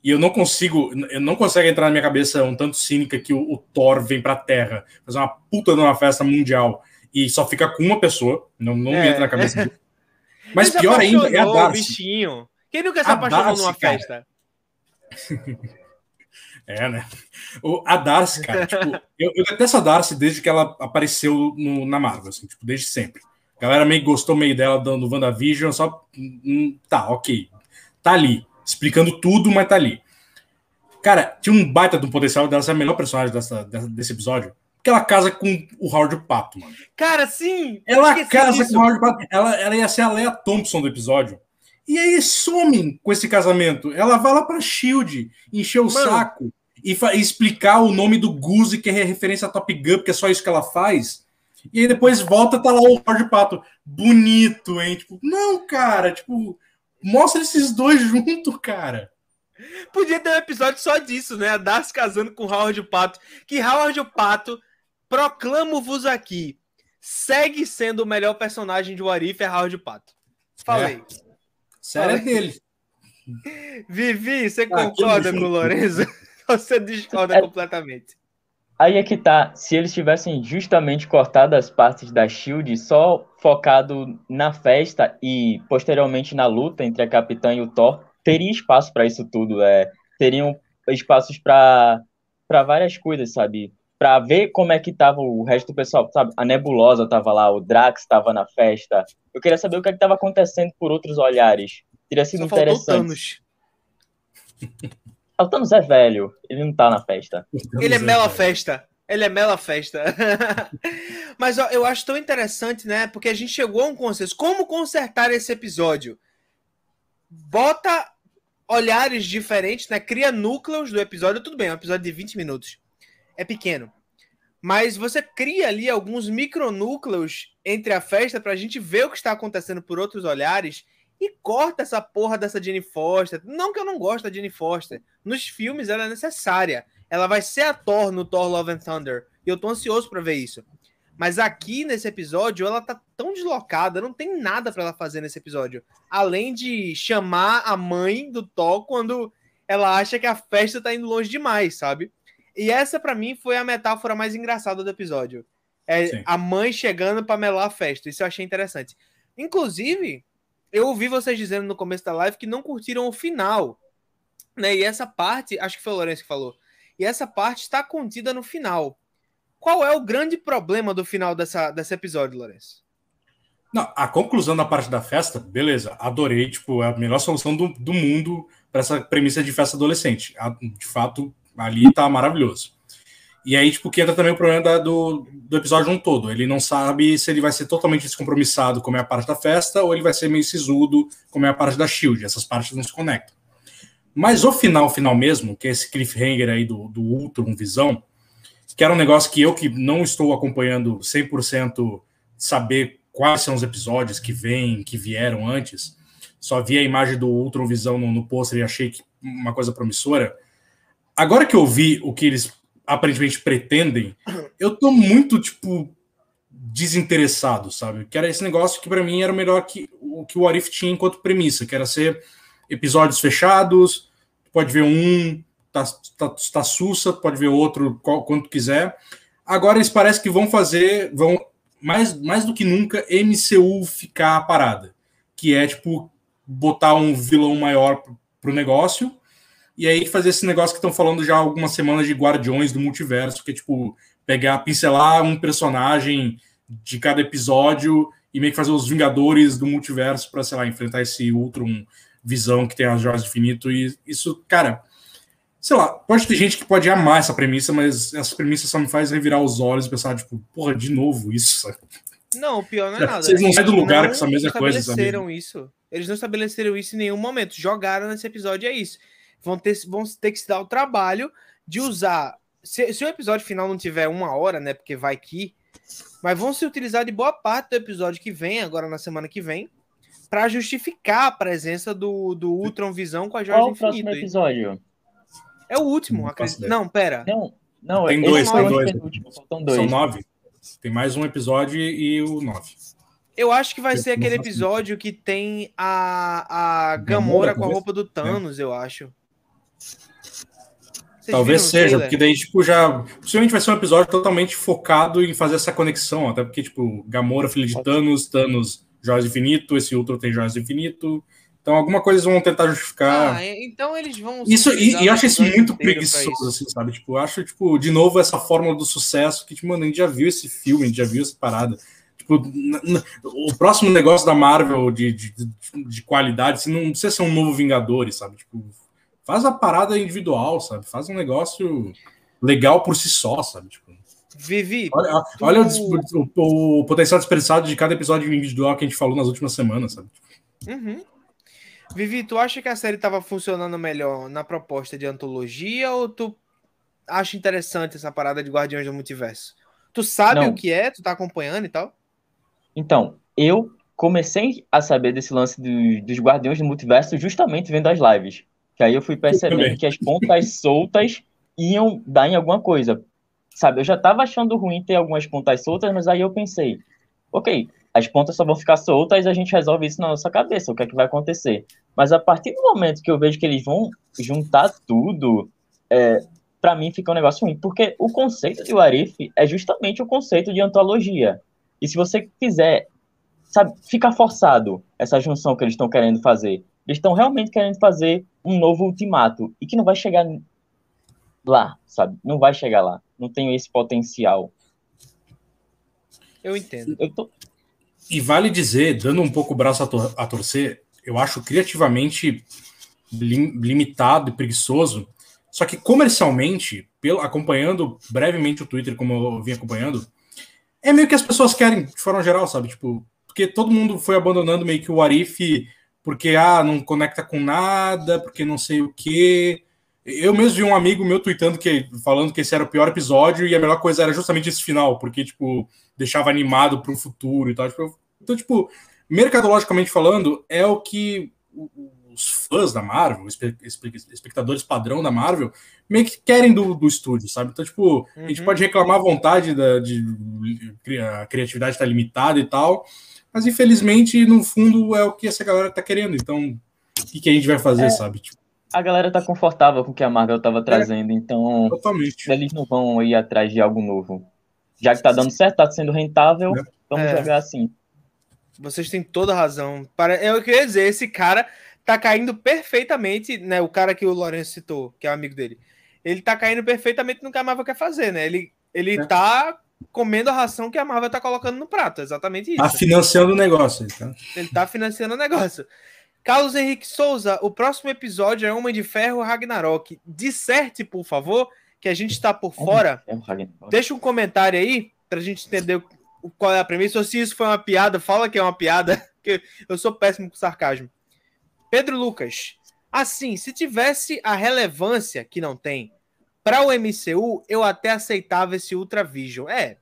e eu não consigo, eu não consigo entrar na minha cabeça um tanto cínica que o, o Thor vem pra Terra fazer uma puta de uma festa mundial e só fica com uma pessoa, não, não é. me entra na cabeça. Mas pior ainda é a Darcy. Bichinho. Quem nunca se apaixonou Darcy, numa cara. festa? é, né? O, a Darcy, cara, tipo, eu, eu detesto a Darcy desde que ela apareceu no, na Marvel, assim, tipo, desde sempre. A galera meio gostou meio dela no WandaVision, só. Hum, tá, ok. Tá ali. Explicando tudo, mas tá ali. Cara, tinha um baita de um potencial dela ser a melhor personagem dessa, dessa, desse episódio. Porque ela casa com o Howard Pato, mano. Cara, sim! Ela casa com o Howard Pato. Ela, ela ia ser a Leia Thompson do episódio. E aí somem com esse casamento. Ela vai lá pra Shield, encher o Mano. saco e, e, explicar o nome do Guzi, que é referência a Top Gun, porque é só isso que ela faz. E aí depois volta, tá lá o Jorge Pato. Bonito, hein? Tipo, não, cara, tipo, mostra esses dois juntos, cara. Podia ter um episódio só disso, né? A Darcy casando com Howard Pato. Que Howard Pato, proclamo-vos aqui, segue sendo o melhor personagem de Warif é Howard Pato. Falei. É. Sério é dele. Vivi, você ah, concorda com o Lorenzo? você discorda é... completamente? Aí é que tá, se eles tivessem justamente cortado as partes da Shield, só focado na festa e posteriormente na luta entre a Capitã e o Thor, teria espaço para isso tudo, é, teriam espaços para várias coisas, sabe? Para ver como é que tava o resto do pessoal, sabe? A Nebulosa tava lá, o Drax tava na festa. Eu queria saber o que é estava acontecendo por outros olhares. Teria sido Só interessante. O Thanos é velho, ele não tá na festa. Ele é mela festa. Ele é mela festa. Mas ó, eu acho tão interessante, né? Porque a gente chegou a um consenso. Como consertar esse episódio? Bota olhares diferentes, né? Cria núcleos do episódio. Tudo bem, é um episódio de 20 minutos. É pequeno. Mas você cria ali alguns micronúcleos entre a festa pra gente ver o que está acontecendo por outros olhares e corta essa porra dessa Jenny Foster. Não que eu não gosto da Jenny Foster. Nos filmes ela é necessária. Ela vai ser a Thor no Thor Love and Thunder. E eu tô ansioso para ver isso. Mas aqui nesse episódio ela tá tão deslocada, não tem nada para ela fazer nesse episódio, além de chamar a mãe do Thor quando ela acha que a festa tá indo longe demais, sabe? E essa para mim foi a metáfora mais engraçada do episódio. É Sim. a mãe chegando para melar a festa. Isso eu achei interessante. Inclusive, eu ouvi vocês dizendo no começo da live que não curtiram o final. Né? E essa parte, acho que foi o Lourenço que falou. E essa parte está contida no final. Qual é o grande problema do final dessa, desse episódio, Lourenço? Não, a conclusão da parte da festa, beleza, adorei, tipo, é a melhor solução do, do mundo para essa premissa de festa adolescente. De fato, ali tá maravilhoso. E aí, tipo, que entra também o problema da, do, do episódio um todo. Ele não sabe se ele vai ser totalmente descompromissado, como é a parte da festa, ou ele vai ser meio sisudo, como é a parte da Shield. Essas partes não se conectam. Mas o final, final mesmo, que é esse cliffhanger aí do, do Ultron Visão, que era um negócio que eu que não estou acompanhando 100% saber quais são os episódios que vêm, que vieram antes, só vi a imagem do Ultron Visão no, no pôster e achei que uma coisa promissora. Agora que eu vi o que eles aparentemente pretendem, eu tô muito, tipo, desinteressado, sabe? Que era esse negócio que para mim era o melhor que o que o Arif tinha enquanto premissa, que era ser episódios fechados, pode ver um, tá, tá, tá sussa, pode ver outro qual, quanto quiser. Agora eles parecem que vão fazer, vão mais, mais do que nunca MCU ficar parada, que é tipo botar um vilão maior pro negócio e aí fazer esse negócio que estão falando já há algumas semanas de Guardiões do Multiverso, que é tipo pegar, pincelar um personagem de cada episódio e meio que fazer os Vingadores do Multiverso para, sei lá, enfrentar esse Ultron visão que tem as joias do infinito. E isso, cara, sei lá, pode ter gente que pode amar essa premissa, mas essa premissa só me faz revirar os olhos e pensar, tipo, porra, de novo isso, sabe? Não, o pior não é nada. Vocês não saem do lugar com essa mesma coisa? Eles não estabeleceram isso. Eles não estabeleceram isso em nenhum momento. Jogaram nesse episódio, é isso vão ter, vão ter que se dar o trabalho de usar. Se, se o episódio final não tiver uma hora, né? Porque vai que. Mas vão se utilizar de boa parte do episódio que vem, agora na semana que vem, para justificar a presença do, do Ultron Visão com a Jorge Qual o próximo episódio? É o último, não, acredito. Não, pera. Não, não tem dois, tem dois. dois. São nove. Tem mais um episódio e o nove. Eu acho que vai ser aquele episódio que tem a, a Gamora, Gamora com a roupa do Thanos, é. eu acho. Vocês Talvez seja, porque daí, tipo, já. Possivelmente vai ser um episódio totalmente focado em fazer essa conexão, até porque, tipo, Gamora, filho de Thanos, Thanos, Joias Infinito, esse outro tem Joias Infinito. Então, alguma coisa eles vão tentar justificar. Ah, então eles vão. Isso, e, e eu acho isso muito preguiçoso, isso. assim, sabe? Tipo, eu acho, tipo, de novo, essa fórmula do sucesso que, tipo, mano, a gente já viu esse filme, a gente já viu essa parada. Tipo, o próximo negócio da Marvel de, de, de qualidade, assim, não precisa ser um novo Vingadores, sabe? Tipo, Faz a parada individual, sabe? Faz um negócio legal por si só, sabe? Tipo, Vivi. Olha, tu... olha o, o, o, potencial desperdiçado de cada episódio individual que a gente falou nas últimas semanas, sabe? Uhum. Vivi, tu acha que a série estava funcionando melhor na proposta de antologia ou tu acha interessante essa parada de Guardiões do Multiverso? Tu sabe Não. o que é? Tu tá acompanhando e tal? Então, eu comecei a saber desse lance do, dos Guardiões do Multiverso justamente vendo as lives. Que aí eu fui percebendo que as pontas soltas iam dar em alguma coisa. Sabe, eu já estava achando ruim ter algumas pontas soltas, mas aí eu pensei, ok, as pontas só vão ficar soltas e a gente resolve isso na nossa cabeça, o que é que vai acontecer. Mas a partir do momento que eu vejo que eles vão juntar tudo, é, para mim fica um negócio ruim, porque o conceito de Warif é justamente o conceito de antologia. E se você quiser, sabe, fica forçado essa junção que eles estão querendo fazer. Eles estão realmente querendo fazer um novo ultimato e que não vai chegar lá, sabe? Não vai chegar lá. Não tem esse potencial. Eu entendo. Eu tô... E vale dizer, dando um pouco o braço a, tor a torcer, eu acho criativamente lim limitado e preguiçoso. Só que comercialmente, pelo, acompanhando brevemente o Twitter, como eu vim acompanhando, é meio que as pessoas querem, de forma geral, sabe? Tipo, porque todo mundo foi abandonando meio que o Arif porque ah, não conecta com nada, porque não sei o quê. Eu mesmo vi um amigo meu tweetando que falando que esse era o pior episódio e a melhor coisa era justamente esse final, porque tipo deixava animado para o futuro e tal. Tipo, então, tipo, mercadologicamente falando, é o que os fãs da Marvel, espectadores padrão da Marvel, meio que querem do, do estúdio, sabe? Então, tipo, uhum. a gente uhum. pode reclamar à vontade da, de, de a criatividade está limitada e tal, mas infelizmente, no fundo, é o que essa galera tá querendo. Então, o que, que a gente vai fazer, é, sabe? Tipo, a galera tá confortável com o que a Marvel tava é, trazendo, é, então totalmente. eles não vão ir atrás de algo novo. Já que tá dando certo, tá sendo rentável, é. vamos é. jogar assim. Vocês têm toda a razão. Para... É Eu queria dizer, esse cara tá caindo perfeitamente, né? O cara que o Lourenço citou, que é o amigo dele. Ele tá caindo perfeitamente no que a Marvel quer fazer, né? Ele Ele é. tá comendo a ração que a Marvel tá colocando no prato, exatamente isso. Tá financiando o negócio. Tá? Ele tá financiando o negócio. Carlos Henrique Souza, o próximo episódio é Homem de Ferro Ragnarok. Disserte, por favor, que a gente está por fora. Deixa um comentário aí pra gente entender qual é a premissa. Ou se isso foi uma piada, fala que é uma piada, que eu sou péssimo com sarcasmo. Pedro Lucas, assim, se tivesse a relevância que não tem para o MCU, eu até aceitava esse Ultra Vision. É,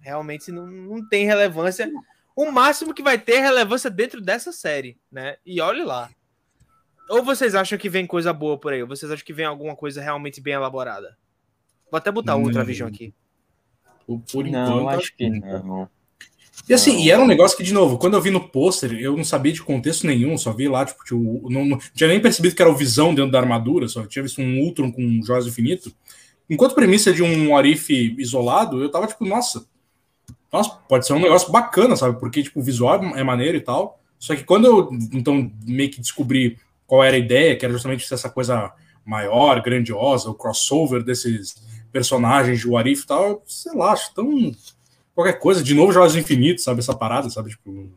realmente não, não tem relevância. O máximo que vai ter é relevância dentro dessa série, né? E olhe lá. Ou vocês acham que vem coisa boa por aí? Ou vocês acham que vem alguma coisa realmente bem elaborada? Vou até botar o Ultra Vision aqui. Por, por não, enquanto, acho que não. E assim, não. e era um negócio que, de novo, quando eu vi no pôster, eu não sabia de contexto nenhum, só vi lá, tipo, tipo não, não, tinha nem percebido que era o Visão dentro da armadura, só tinha visto um Ultron com joias do infinito. Enquanto premissa de um Arif isolado, eu tava tipo, nossa, nossa, pode ser um negócio bacana, sabe? Porque, tipo, o visual é maneiro e tal. Só que quando eu, então, meio que descobri qual era a ideia, que era justamente essa coisa maior, grandiosa, o crossover desses personagens de Warif e tal, sei lá, acho tão. Qualquer coisa. De novo, Jogos Infinitos, sabe? Essa parada, sabe? Tipo.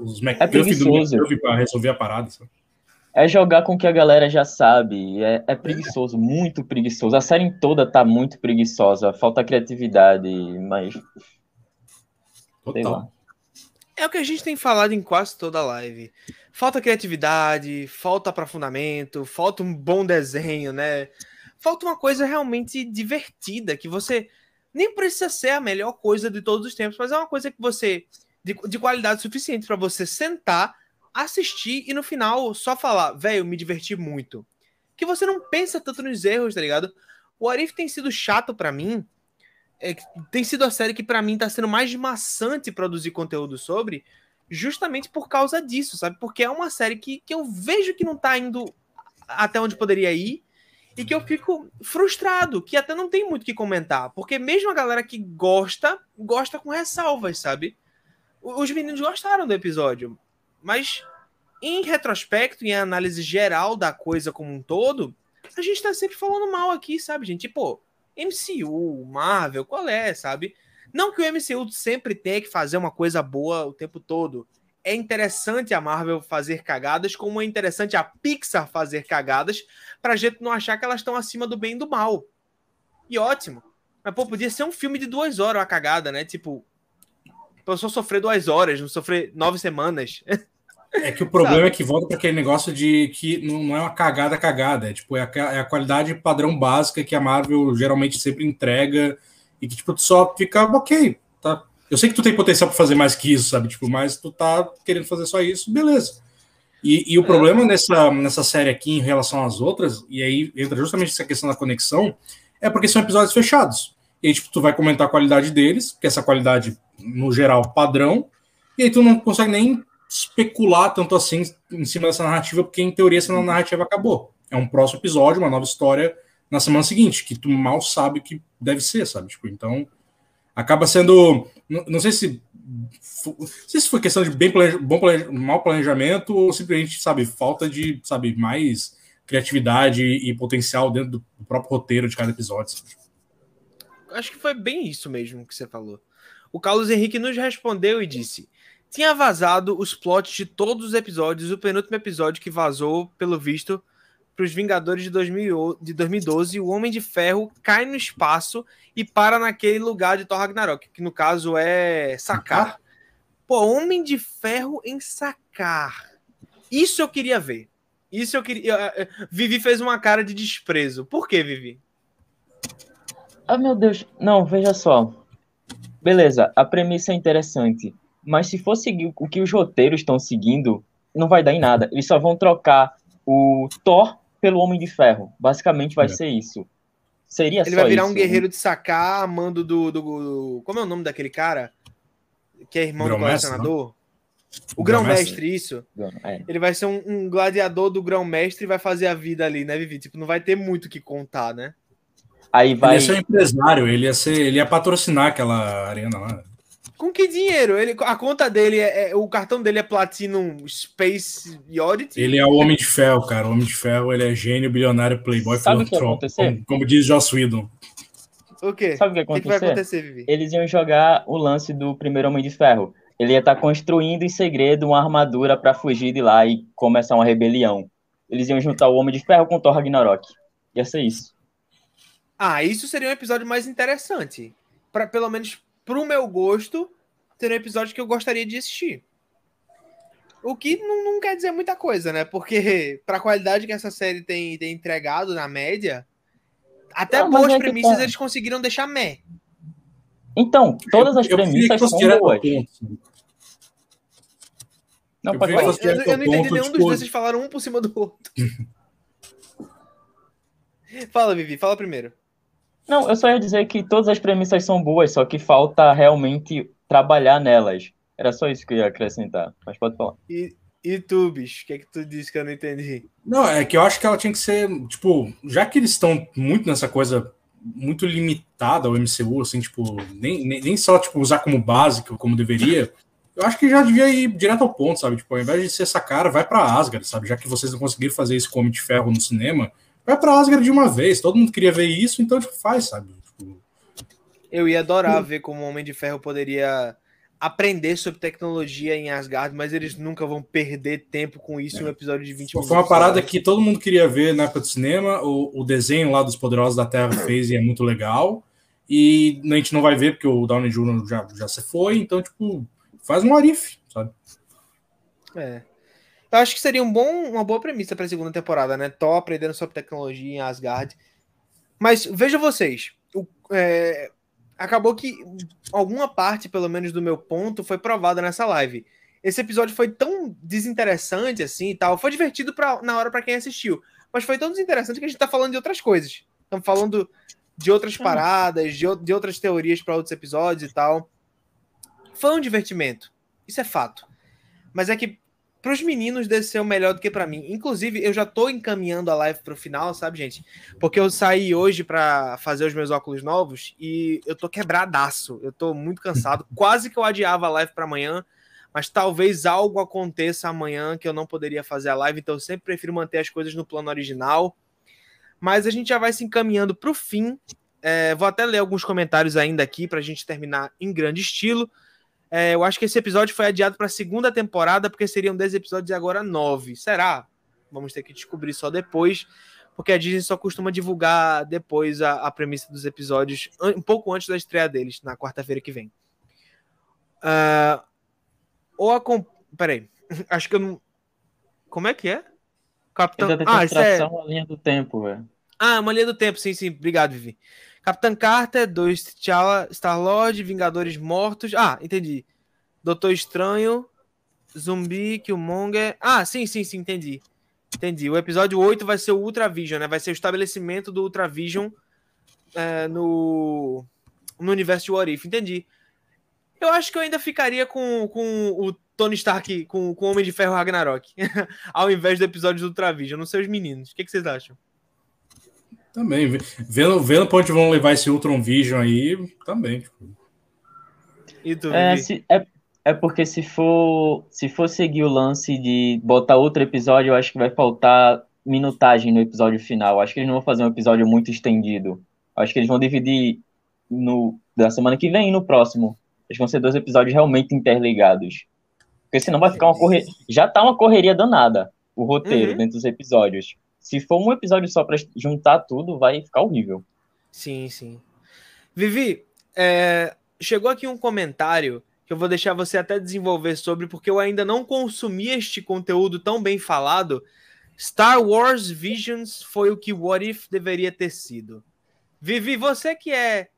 Os McGuffin é do McGuffin pra resolver a parada, sabe? É jogar com o que a galera já sabe. É, é preguiçoso, muito preguiçoso. A série toda tá muito preguiçosa. Falta criatividade, mas. Total. É o que a gente tem falado em quase toda a live. Falta criatividade, falta aprofundamento, falta um bom desenho, né? Falta uma coisa realmente divertida, que você nem precisa ser a melhor coisa de todos os tempos, mas é uma coisa que você de, de qualidade suficiente para você sentar assistir e no final só falar, velho, me diverti muito. Que você não pensa tanto nos erros, tá ligado? O Arif tem sido chato para mim. É, tem sido a série que para mim tá sendo mais maçante produzir conteúdo sobre, justamente por causa disso, sabe? Porque é uma série que, que eu vejo que não tá indo até onde poderia ir e que eu fico frustrado, que até não tem muito o que comentar, porque mesmo a galera que gosta, gosta com ressalvas, sabe? Os meninos gostaram do episódio, mas em retrospecto, em análise geral da coisa como um todo, a gente tá sempre falando mal aqui, sabe, gente? Tipo, MCU, Marvel, qual é, sabe? Não que o MCU sempre tenha que fazer uma coisa boa o tempo todo. É interessante a Marvel fazer cagadas, como é interessante a Pixar fazer cagadas, pra gente não achar que elas estão acima do bem e do mal. E ótimo. Mas, pô, podia ser um filme de duas horas uma cagada, né? Tipo, a pessoa sofrer duas horas, não sofrer nove semanas. É que o problema Sabe? é que volta para aquele negócio de que não é uma cagada cagada, é tipo, é a, é a, qualidade padrão básica que a Marvel geralmente sempre entrega e que tipo, tu só fica ok, tá? Eu sei que tu tem potencial para fazer mais que isso, sabe? Tipo, mas tu tá querendo fazer só isso, beleza. E, e o é. problema nessa, nessa série aqui em relação às outras, e aí entra justamente essa questão da conexão, é porque são episódios fechados. E aí, tipo, tu vai comentar a qualidade deles, que é essa qualidade, no geral, padrão, e aí tu não consegue nem especular tanto assim em cima dessa narrativa, porque em teoria essa narrativa acabou. É um próximo episódio, uma nova história na semana seguinte, que tu mal sabe o que deve ser, sabe? Tipo, então acaba sendo. Não, não sei se. Não sei se foi questão de bem planeja, bom planeja, mau planejamento ou simplesmente, sabe, falta de, sabe, mais criatividade e potencial dentro do próprio roteiro de cada episódio. Acho que foi bem isso mesmo que você falou. O Carlos Henrique nos respondeu e disse: tinha vazado os plots de todos os episódios. O penúltimo episódio que vazou, pelo visto, para os Vingadores de, 2000, de 2012, o Homem de Ferro cai no espaço e para naquele lugar de Thor Ragnarok, que no caso é Sacar. Pô, Homem de Ferro em Sacar. Isso eu queria ver. Isso eu queria. Vivi fez uma cara de desprezo. Por que, Vivi? Ah, meu Deus. Não, veja só. Beleza, a premissa é interessante. Mas se for seguir o que os roteiros estão seguindo, não vai dar em nada. Eles só vão trocar o Thor pelo Homem de Ferro. Basicamente vai é. ser isso. Seria Ele vai virar isso, um guerreiro de sacar, amando do, do, do, Como é o nome daquele cara? Que é irmão do colecionador? O grão-mestre, isso. É. Ele vai ser um, um gladiador do grão-mestre e vai fazer a vida ali, né, Vivi? Tipo, não vai ter muito o que contar, né? Aí vai... Ele ia ser um empresário, ele ia, ser, ele ia patrocinar aquela arena lá. Com que dinheiro? Ele, a conta dele é, é, O cartão dele é Platinum Space Oddity? Ele é o Homem de Ferro, cara. O Homem de Ferro ele é gênio, bilionário, playboy, Sabe o que aconteceu? como, como diz Joss Whedon. O quê? Sabe o que que, vai acontecer, Vivi? Eles iam jogar o lance do primeiro Homem de Ferro. Ele ia estar construindo em segredo uma armadura pra fugir de lá e começar uma rebelião. Eles iam juntar o Homem de Ferro com o Thor Ragnarok. Ia ser isso. Ah, isso seria um episódio mais interessante. Pra, pelo menos pro meu gosto, seria um episódio que eu gostaria de assistir. O que não, não quer dizer muita coisa, né? Porque pra qualidade que essa série tem, tem entregado na média, até Não, boas é premissas tá. eles conseguiram deixar meh. Então, todas as Eu que premissas são boas. Não, Eu pode Eu, eu ao não entendi nenhum dos dois, vocês falaram um por cima do outro. Fala, Vivi, fala primeiro. Não, eu só ia dizer que todas as premissas são boas, só que falta realmente trabalhar nelas. Era só isso que eu ia acrescentar, mas pode falar. E, e tu, bicho, o que é que tu disse que eu não entendi? Não, é que eu acho que ela tinha que ser, tipo, já que eles estão muito nessa coisa muito limitada ao MCU, assim, tipo, nem, nem, nem só tipo, usar como básico, como deveria, eu acho que já devia ir direto ao ponto, sabe? Tipo, ao invés de ser essa cara, vai pra Asgard, sabe? Já que vocês não conseguiram fazer com Homem de Ferro no cinema, vai pra Asgard de uma vez. Todo mundo queria ver isso, então, tipo, faz, sabe? Tipo, Eu ia adorar ver como o Homem de Ferro poderia aprender sobre tecnologia em Asgard, mas eles nunca vão perder tempo com isso em um episódio de 20 minutos. foi uma parada que todo mundo queria ver na época do cinema, o, o desenho lá dos Poderosos da Terra fez e é muito legal, e a gente não vai ver porque o Downey Jr. já, já se foi, então, tipo, faz um arif, sabe? É. Eu acho que seria um bom, uma boa premissa para a segunda temporada, né? Thor aprendendo sobre tecnologia em Asgard. Mas veja vocês, o- é, acabou que alguma parte, pelo menos do meu ponto, foi provada nessa live. Esse episódio foi tão desinteressante assim e tal. Foi divertido pra, na hora para quem assistiu, mas foi tão desinteressante que a gente tá falando de outras coisas. Estamos falando de outras paradas, de, de outras teorias para outros episódios e tal. Foi um divertimento. Isso é fato. Mas é que pros meninos desceu melhor do que pra mim. Inclusive, eu já tô encaminhando a live pro final, sabe, gente? Porque eu saí hoje pra fazer os meus óculos novos e eu tô quebradaço. Eu tô muito cansado. Quase que eu adiava a live pra amanhã, mas talvez algo aconteça amanhã que eu não poderia fazer a live, então eu sempre prefiro manter as coisas no plano original. Mas a gente já vai se encaminhando pro fim. É, vou até ler alguns comentários ainda aqui pra gente terminar em grande estilo. É, eu acho que esse episódio foi adiado para a segunda temporada, porque seriam 10 episódios e agora 9. Será? Vamos ter que descobrir só depois, porque a Disney só costuma divulgar depois a, a premissa dos episódios, um pouco antes da estreia deles, na quarta-feira que vem. Ah, ou a. com- Peraí, acho que eu não. Como é que é? Capitão. Ah, isso é. tração a linha do tempo, velho. Ah, uma linha do tempo, sim, sim. Obrigado, Vivi. Capitã Carter, dois T'Challa, Star-Lord, Vingadores Mortos. Ah, entendi. Doutor Estranho, Zumbi, Killmonger. Ah, sim, sim, sim, entendi. Entendi. O episódio 8 vai ser o Ultravision, né? Vai ser o estabelecimento do Ultravision é, no, no universo de What If. Entendi. Eu acho que eu ainda ficaria com, com o Tony Stark, com, com o Homem de Ferro Ragnarok, ao invés do episódio do Ultravision. Não sei os meninos. O que, que vocês acham? Também, ve- vendo, vendo pra onde vão levar esse Ultron Vision aí, também. Tipo, E tu, É, se- é, é porque se for, se for seguir o lance de botar outro episódio, eu acho que vai faltar minutagem no episódio final. Eu acho que eles não vão fazer um episódio muito estendido. Eu acho que eles vão dividir no da semana que vem e no próximo. Eles vão ser dois episódios realmente interligados. Porque senão vai ficar uma correria. Já tá uma correria danada o roteiro Uhum. dentro dos episódios. Se for um episódio só pra juntar tudo, vai ficar horrível. Sim, sim. Vivi, é, chegou aqui um comentário que eu vou deixar você até desenvolver sobre, porque eu ainda não consumi este conteúdo tão bem falado. Star Wars Visions foi o que What If deveria ter sido. Vivi, você que é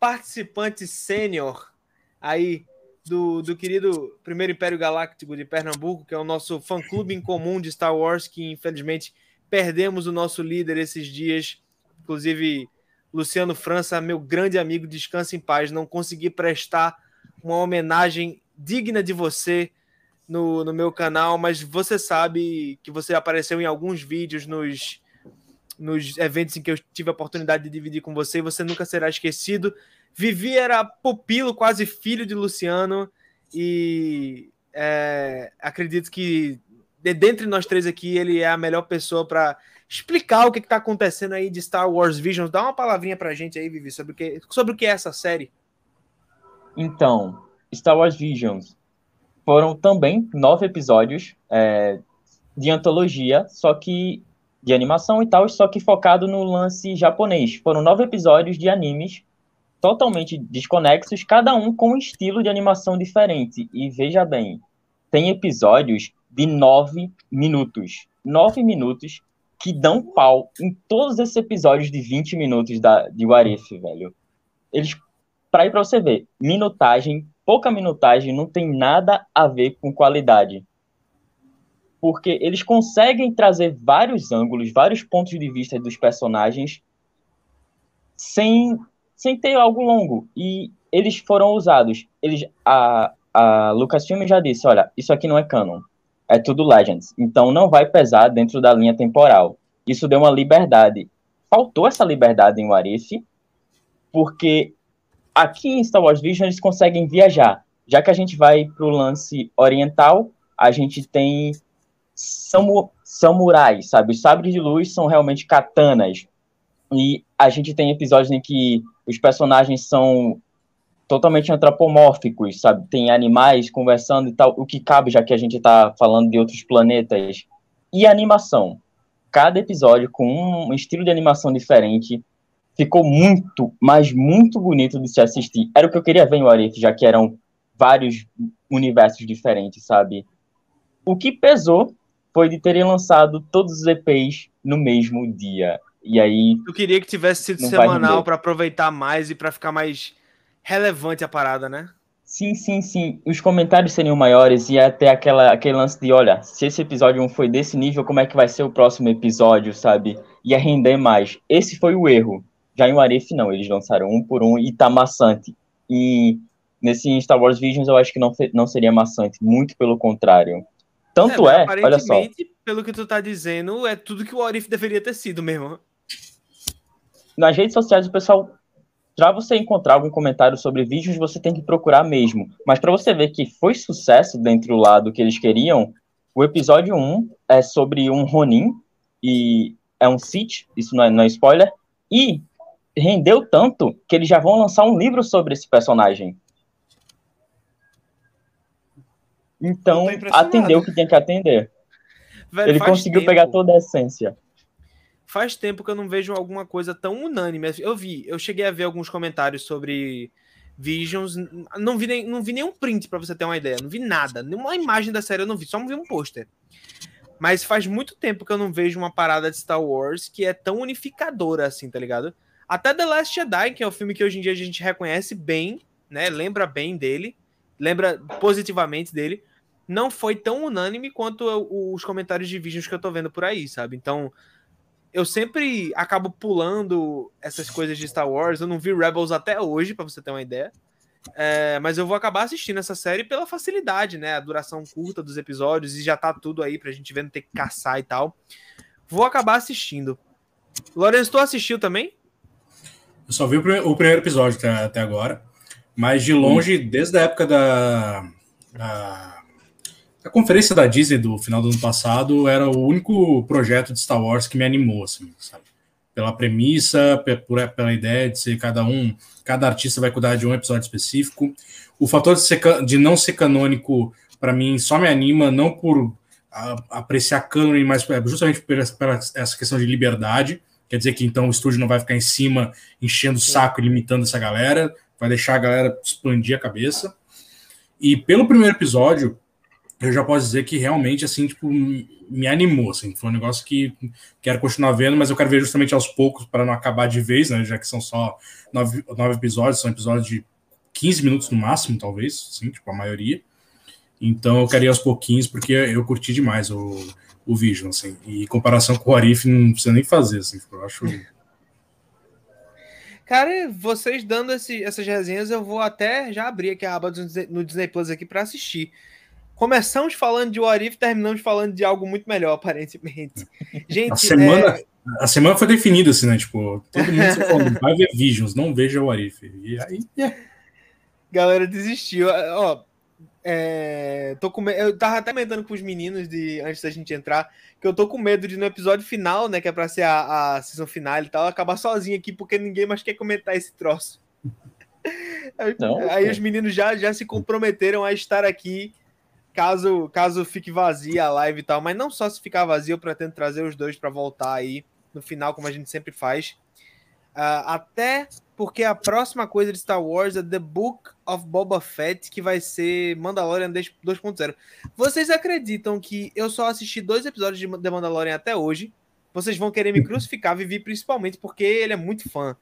participante sênior aí do, do querido Primeiro Império Galáctico de Pernambuco, que é o nosso fã-clube em comum de Star Wars, que infelizmente perdemos o nosso líder esses dias. Inclusive, Luciano França, meu grande amigo, descansa em paz. Não consegui prestar uma homenagem digna de você no, no meu canal, mas você sabe que você apareceu em alguns vídeos nos, nos eventos em que eu tive a oportunidade de dividir com você e você nunca será esquecido. Vivi era pupilo, quase filho de Luciano, e é, acredito que dentre nós três aqui, ele é a melhor pessoa para explicar o que, está acontecendo aí de Star Wars Visions. Dá uma palavrinha pra gente aí, Vivi, sobre o que, sobre o que é essa série. Então, Star Wars Visions foram também nove episódios é, de antologia, só que de animação e tal, só que focado no lance japonês. Foram nove episódios de animes totalmente desconexos, cada um com um estilo de animação diferente. E veja bem, tem episódios de nove minutos. Nove minutos que dão pau em todos esses episódios de 20 minutos da, de Warif, velho. Eles, pra ir pra você ver, minutagem, pouca minutagem, não tem nada a ver com qualidade. Porque eles conseguem trazer vários ângulos, vários pontos de vista dos personagens sem, sem ter algo longo. E eles foram usados. Eles, a, a Lucasfilm já disse, olha, isso aqui não é canon é tudo Legends. Então não vai pesar dentro da linha temporal. Isso deu uma liberdade. Faltou essa liberdade em Warif, porque aqui em Star Wars Vision eles conseguem viajar. Já que a gente vai para o lance oriental, a gente tem samu samurais, sabe? Os sabres de luz são realmente katanas. E a gente tem episódios em que os personagens são totalmente antropomórficos, sabe? Tem animais conversando e tal, o que cabe, já que a gente está falando de outros planetas. E animação. Cada episódio com um estilo de animação diferente. Ficou muito, mas muito bonito de se assistir. Era o que eu queria ver em Warif, já que eram vários universos diferentes, sabe? O que pesou foi de terem lançado todos os EPs no mesmo dia. E aí. Eu queria que tivesse sido semanal para aproveitar mais e para ficar mais relevante a parada, né? Sim, sim, sim. Os comentários seriam maiores e até aquela, aquele lance de, olha, se esse episódio 1 foi desse nível, como é que vai ser o próximo episódio, sabe? Ia render mais. Esse foi o erro. Já em Warif, não. Eles lançaram um por um e tá maçante. E nesse Star Wars Visions eu acho que não, não seria maçante. Muito pelo contrário. Tanto é, é olha só. pelo que tu tá dizendo, é tudo que o Warif deveria ter sido mesmo. Nas redes sociais o pessoal para você encontrar algum comentário sobre vídeos, você tem que procurar mesmo. Mas para você ver que foi sucesso dentro lá do que eles queriam, o episódio 1 é sobre um Ronin, e é um Sith, isso não é, não é spoiler, e rendeu tanto que eles já vão lançar um livro sobre esse personagem. Então, atendeu o que tinha que atender. Velho, Ele conseguiu tempo. pegar toda a essência faz tempo que eu não vejo alguma coisa tão unânime. Eu vi, eu cheguei a ver alguns comentários sobre Visions, não vi, nem, não vi nenhum print para você ter uma ideia, não vi nada, nenhuma imagem da série eu não vi, só vi um pôster. Mas faz muito tempo que eu não vejo uma parada de Star Wars que é tão unificadora assim, tá ligado? Até The Last Jedi, que é o filme que hoje em dia a gente reconhece bem, né? Lembra bem dele, lembra positivamente dele, não foi tão unânime quanto os comentários de Visions que eu tô vendo por aí, sabe? Então, eu sempre acabo pulando essas coisas de Star Wars. Eu não vi Rebels até hoje, para você ter uma ideia. É, mas eu vou acabar assistindo essa série pela facilidade, né? A duração curta dos episódios e já tá tudo aí pra gente ver, não ter que caçar e tal. Vou acabar assistindo. Lourenço, tu assistiu também? Eu só vi o primeiro episódio até, até agora. Mas de longe, hum. desde a época da, da a conferência da Disney do final do ano passado era o único projeto de Star Wars que me animou, assim, sabe? Pela premissa, pela ideia de ser cada um, cada artista vai cuidar de um episódio específico. O fator de, ser, de não ser canônico, para mim, só me anima, não por apreciar cânone, mas justamente por essa questão de liberdade. Quer dizer que então o estúdio não vai ficar em cima, enchendo o saco e limitando essa galera, vai deixar a galera expandir a cabeça. E pelo primeiro episódio, eu já posso dizer que realmente, assim, tipo, me animou, assim, foi um negócio que quero continuar vendo, mas eu quero ver justamente aos poucos para não acabar de vez, né, já que são só nove, nove episódios, são episódios de 15 minutos no máximo, talvez, assim, tipo, a maioria. Então eu quero ir aos pouquinhos, porque eu curti demais o, o Vision, assim, e em comparação com o Arif, não precisa nem fazer, assim, eu acho... Cara, vocês dando esse, essas resenhas, eu vou até já abrir aqui a aba no Disney Plus aqui para assistir. Começamos falando de What If, terminamos falando de algo muito melhor, aparentemente. Gente, a semana, é... a semana foi definida assim, né? Tipo, todo mundo falando, vai ver Visions, não veja o What If. E aí. É. Galera desistiu. Ó, É, tô com me... Eu tava até comentando com os meninos de antes da gente entrar que eu tô com medo de no episódio final, né, que é pra ser a, a season final e tal, acabar sozinho aqui porque ninguém mais quer comentar esse troço. Não, aí os meninos já, já se comprometeram a estar aqui caso caso fique vazia a live e tal, mas não só se ficar vazio, eu pretendo trazer os dois para voltar aí no final, como a gente sempre faz. Uh, até porque a próxima coisa de Star Wars é The Book of Boba Fett, que vai ser Mandalorian 2.0. Vocês acreditam que eu só assisti dois episódios de The Mandalorian até hoje? Vocês vão querer me crucificar, Vivi, principalmente porque ele é muito fã.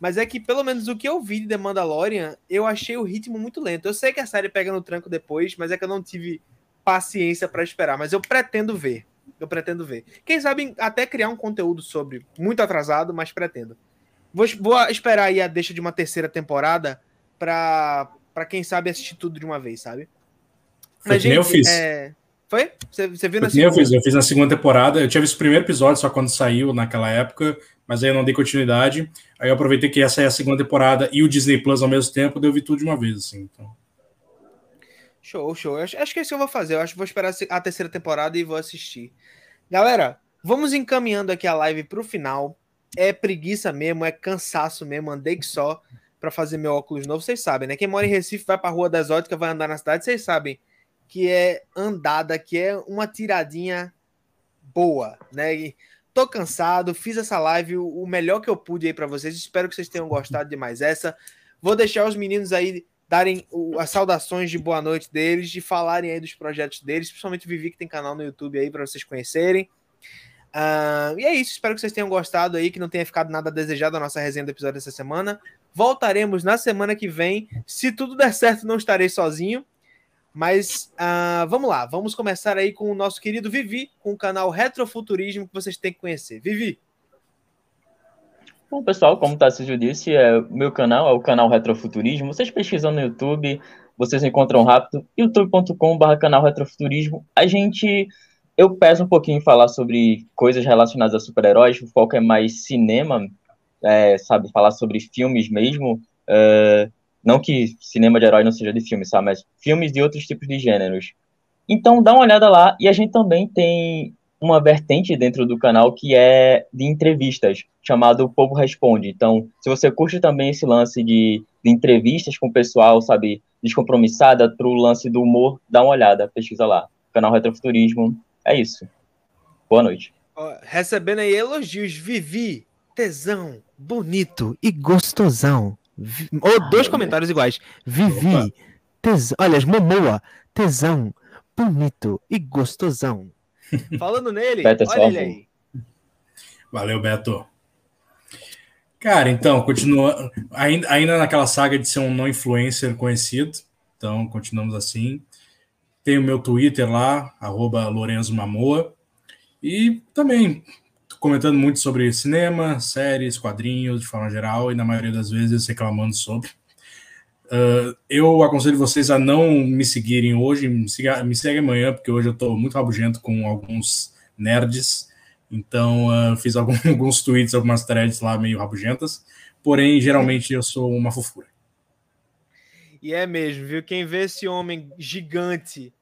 Mas é que, pelo menos o que eu vi de The Mandalorian, eu achei o ritmo muito lento. Eu sei que a série pega no tranco depois, mas é que eu não tive paciência para esperar. Mas eu pretendo ver. Eu pretendo ver. Quem sabe até criar um conteúdo sobre. Muito atrasado, mas pretendo. Vou, vou esperar aí a deixa de uma terceira temporada pra, pra quem sabe assistir tudo de uma vez, sabe? Foi Mas, gente, eu fiz. É... Foi? Você, você viu na segunda? Eu fiz, eu fiz na segunda temporada. Eu tinha visto o primeiro episódio só quando saiu naquela época, mas aí eu não dei continuidade. Aí eu aproveitei que essa é a segunda temporada e o Disney Plus ao mesmo tempo, deu vi tudo de uma vez, assim. Então. Show, show. Acho, acho que é isso que eu vou fazer. Eu acho que vou esperar a terceira temporada e vou assistir. Galera, vamos encaminhando aqui a live para o final é preguiça mesmo, é cansaço mesmo, andei que só para fazer meu óculos novo, vocês sabem, né? Quem mora em Recife vai para a Rua das Óticas, vai andar na cidade, vocês sabem que é andada, que é uma tiradinha boa, né? E tô cansado, fiz essa live o melhor que eu pude aí para vocês. Espero que vocês tenham gostado de mais essa. Vou deixar os meninos aí darem as saudações de boa noite deles, de falarem aí dos projetos deles, principalmente o Vivi que tem canal no YouTube aí para vocês conhecerem. Uh, e é isso, espero que vocês tenham gostado aí, que não tenha ficado nada desejado a nossa resenha do episódio dessa semana. Voltaremos na semana que vem. Se tudo der certo, não estarei sozinho. Mas uh, vamos lá, vamos começar aí com o nosso querido Vivi, com o canal Retrofuturismo que vocês têm que conhecer. Vivi. Bom, pessoal, como o Tarcísio disse, é, meu canal é o canal Retrofuturismo. Vocês pesquisam no YouTube, vocês encontram rápido, youtube.com.br canal Retrofuturismo. A gente eu peço um pouquinho em falar sobre coisas relacionadas a super-heróis, o foco é mais cinema, é, sabe, falar sobre filmes mesmo, é, não que cinema de herói não seja de filme, sabe, mas filmes de outros tipos de gêneros. Então dá uma olhada lá, e a gente também tem uma vertente dentro do canal que é de entrevistas, chamado O Povo Responde. Então, se você curte também esse lance de, de entrevistas com o pessoal, sabe, descompromissada, pro lance do humor, dá uma olhada, pesquisa lá. Canal Retrofuturismo, é isso. Boa noite. Recebendo aí elogios, Vivi, tesão, bonito e gostosão. Vi... Oh, dois comentários iguais. Vivi, tesão. Olha, Momoa, tesão, bonito e gostosão. Falando nele, Beto, olha ele aí. Valeu, Beto. Cara, então, continua. Ainda, ainda naquela saga de ser um não influencer conhecido. Então, continuamos assim. Tem o meu Twitter lá, arroba Lorenzo Mamoa. E também comentando muito sobre cinema, séries, quadrinhos, de forma geral, e na maioria das vezes reclamando sobre. Uh, eu aconselho vocês a não me seguirem hoje, me, siga, me segue amanhã, porque hoje eu estou muito rabugento com alguns nerds, então uh, fiz algum, alguns tweets, algumas threads lá meio rabugentas, porém, geralmente eu sou uma fofura. E é mesmo, viu? Quem vê esse homem gigante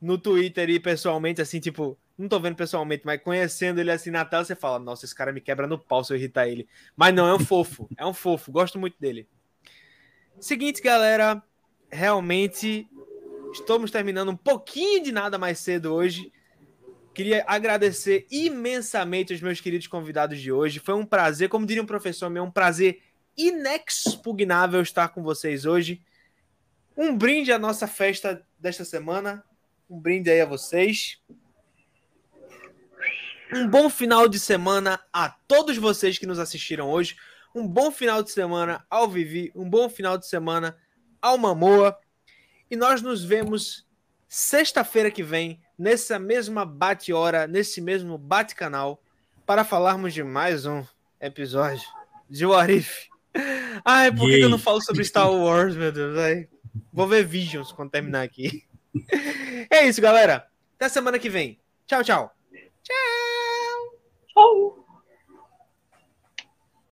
no Twitter e pessoalmente, assim, tipo, não tô vendo pessoalmente, mas conhecendo ele assim na tela, você fala, nossa, esse cara me quebra no pau se eu irritar ele. Mas não, é um fofo, é um fofo, gosto muito dele. Seguinte, galera, realmente estamos terminando um pouquinho de nada mais cedo hoje. Queria agradecer imensamente os meus queridos convidados de hoje. Foi um prazer, como diria um professor meu, um prazer inexpugnável estar com vocês hoje. Um brinde à nossa festa desta semana. Um brinde aí a vocês. Um bom final de semana a todos vocês que nos assistiram hoje. Um bom final de semana ao Vivi. Um bom final de semana ao Mamoa. E nós nos vemos sexta-feira que vem, nessa mesma bate-hora, nesse mesmo bate-canal, para falarmos de mais um episódio de Warif. Ai, por que, eu não falo sobre Star Wars, meu Deus? Ai, vou ver Visions quando terminar aqui. É isso, galera. Até semana que vem. Tchau. Tchau. Tchau.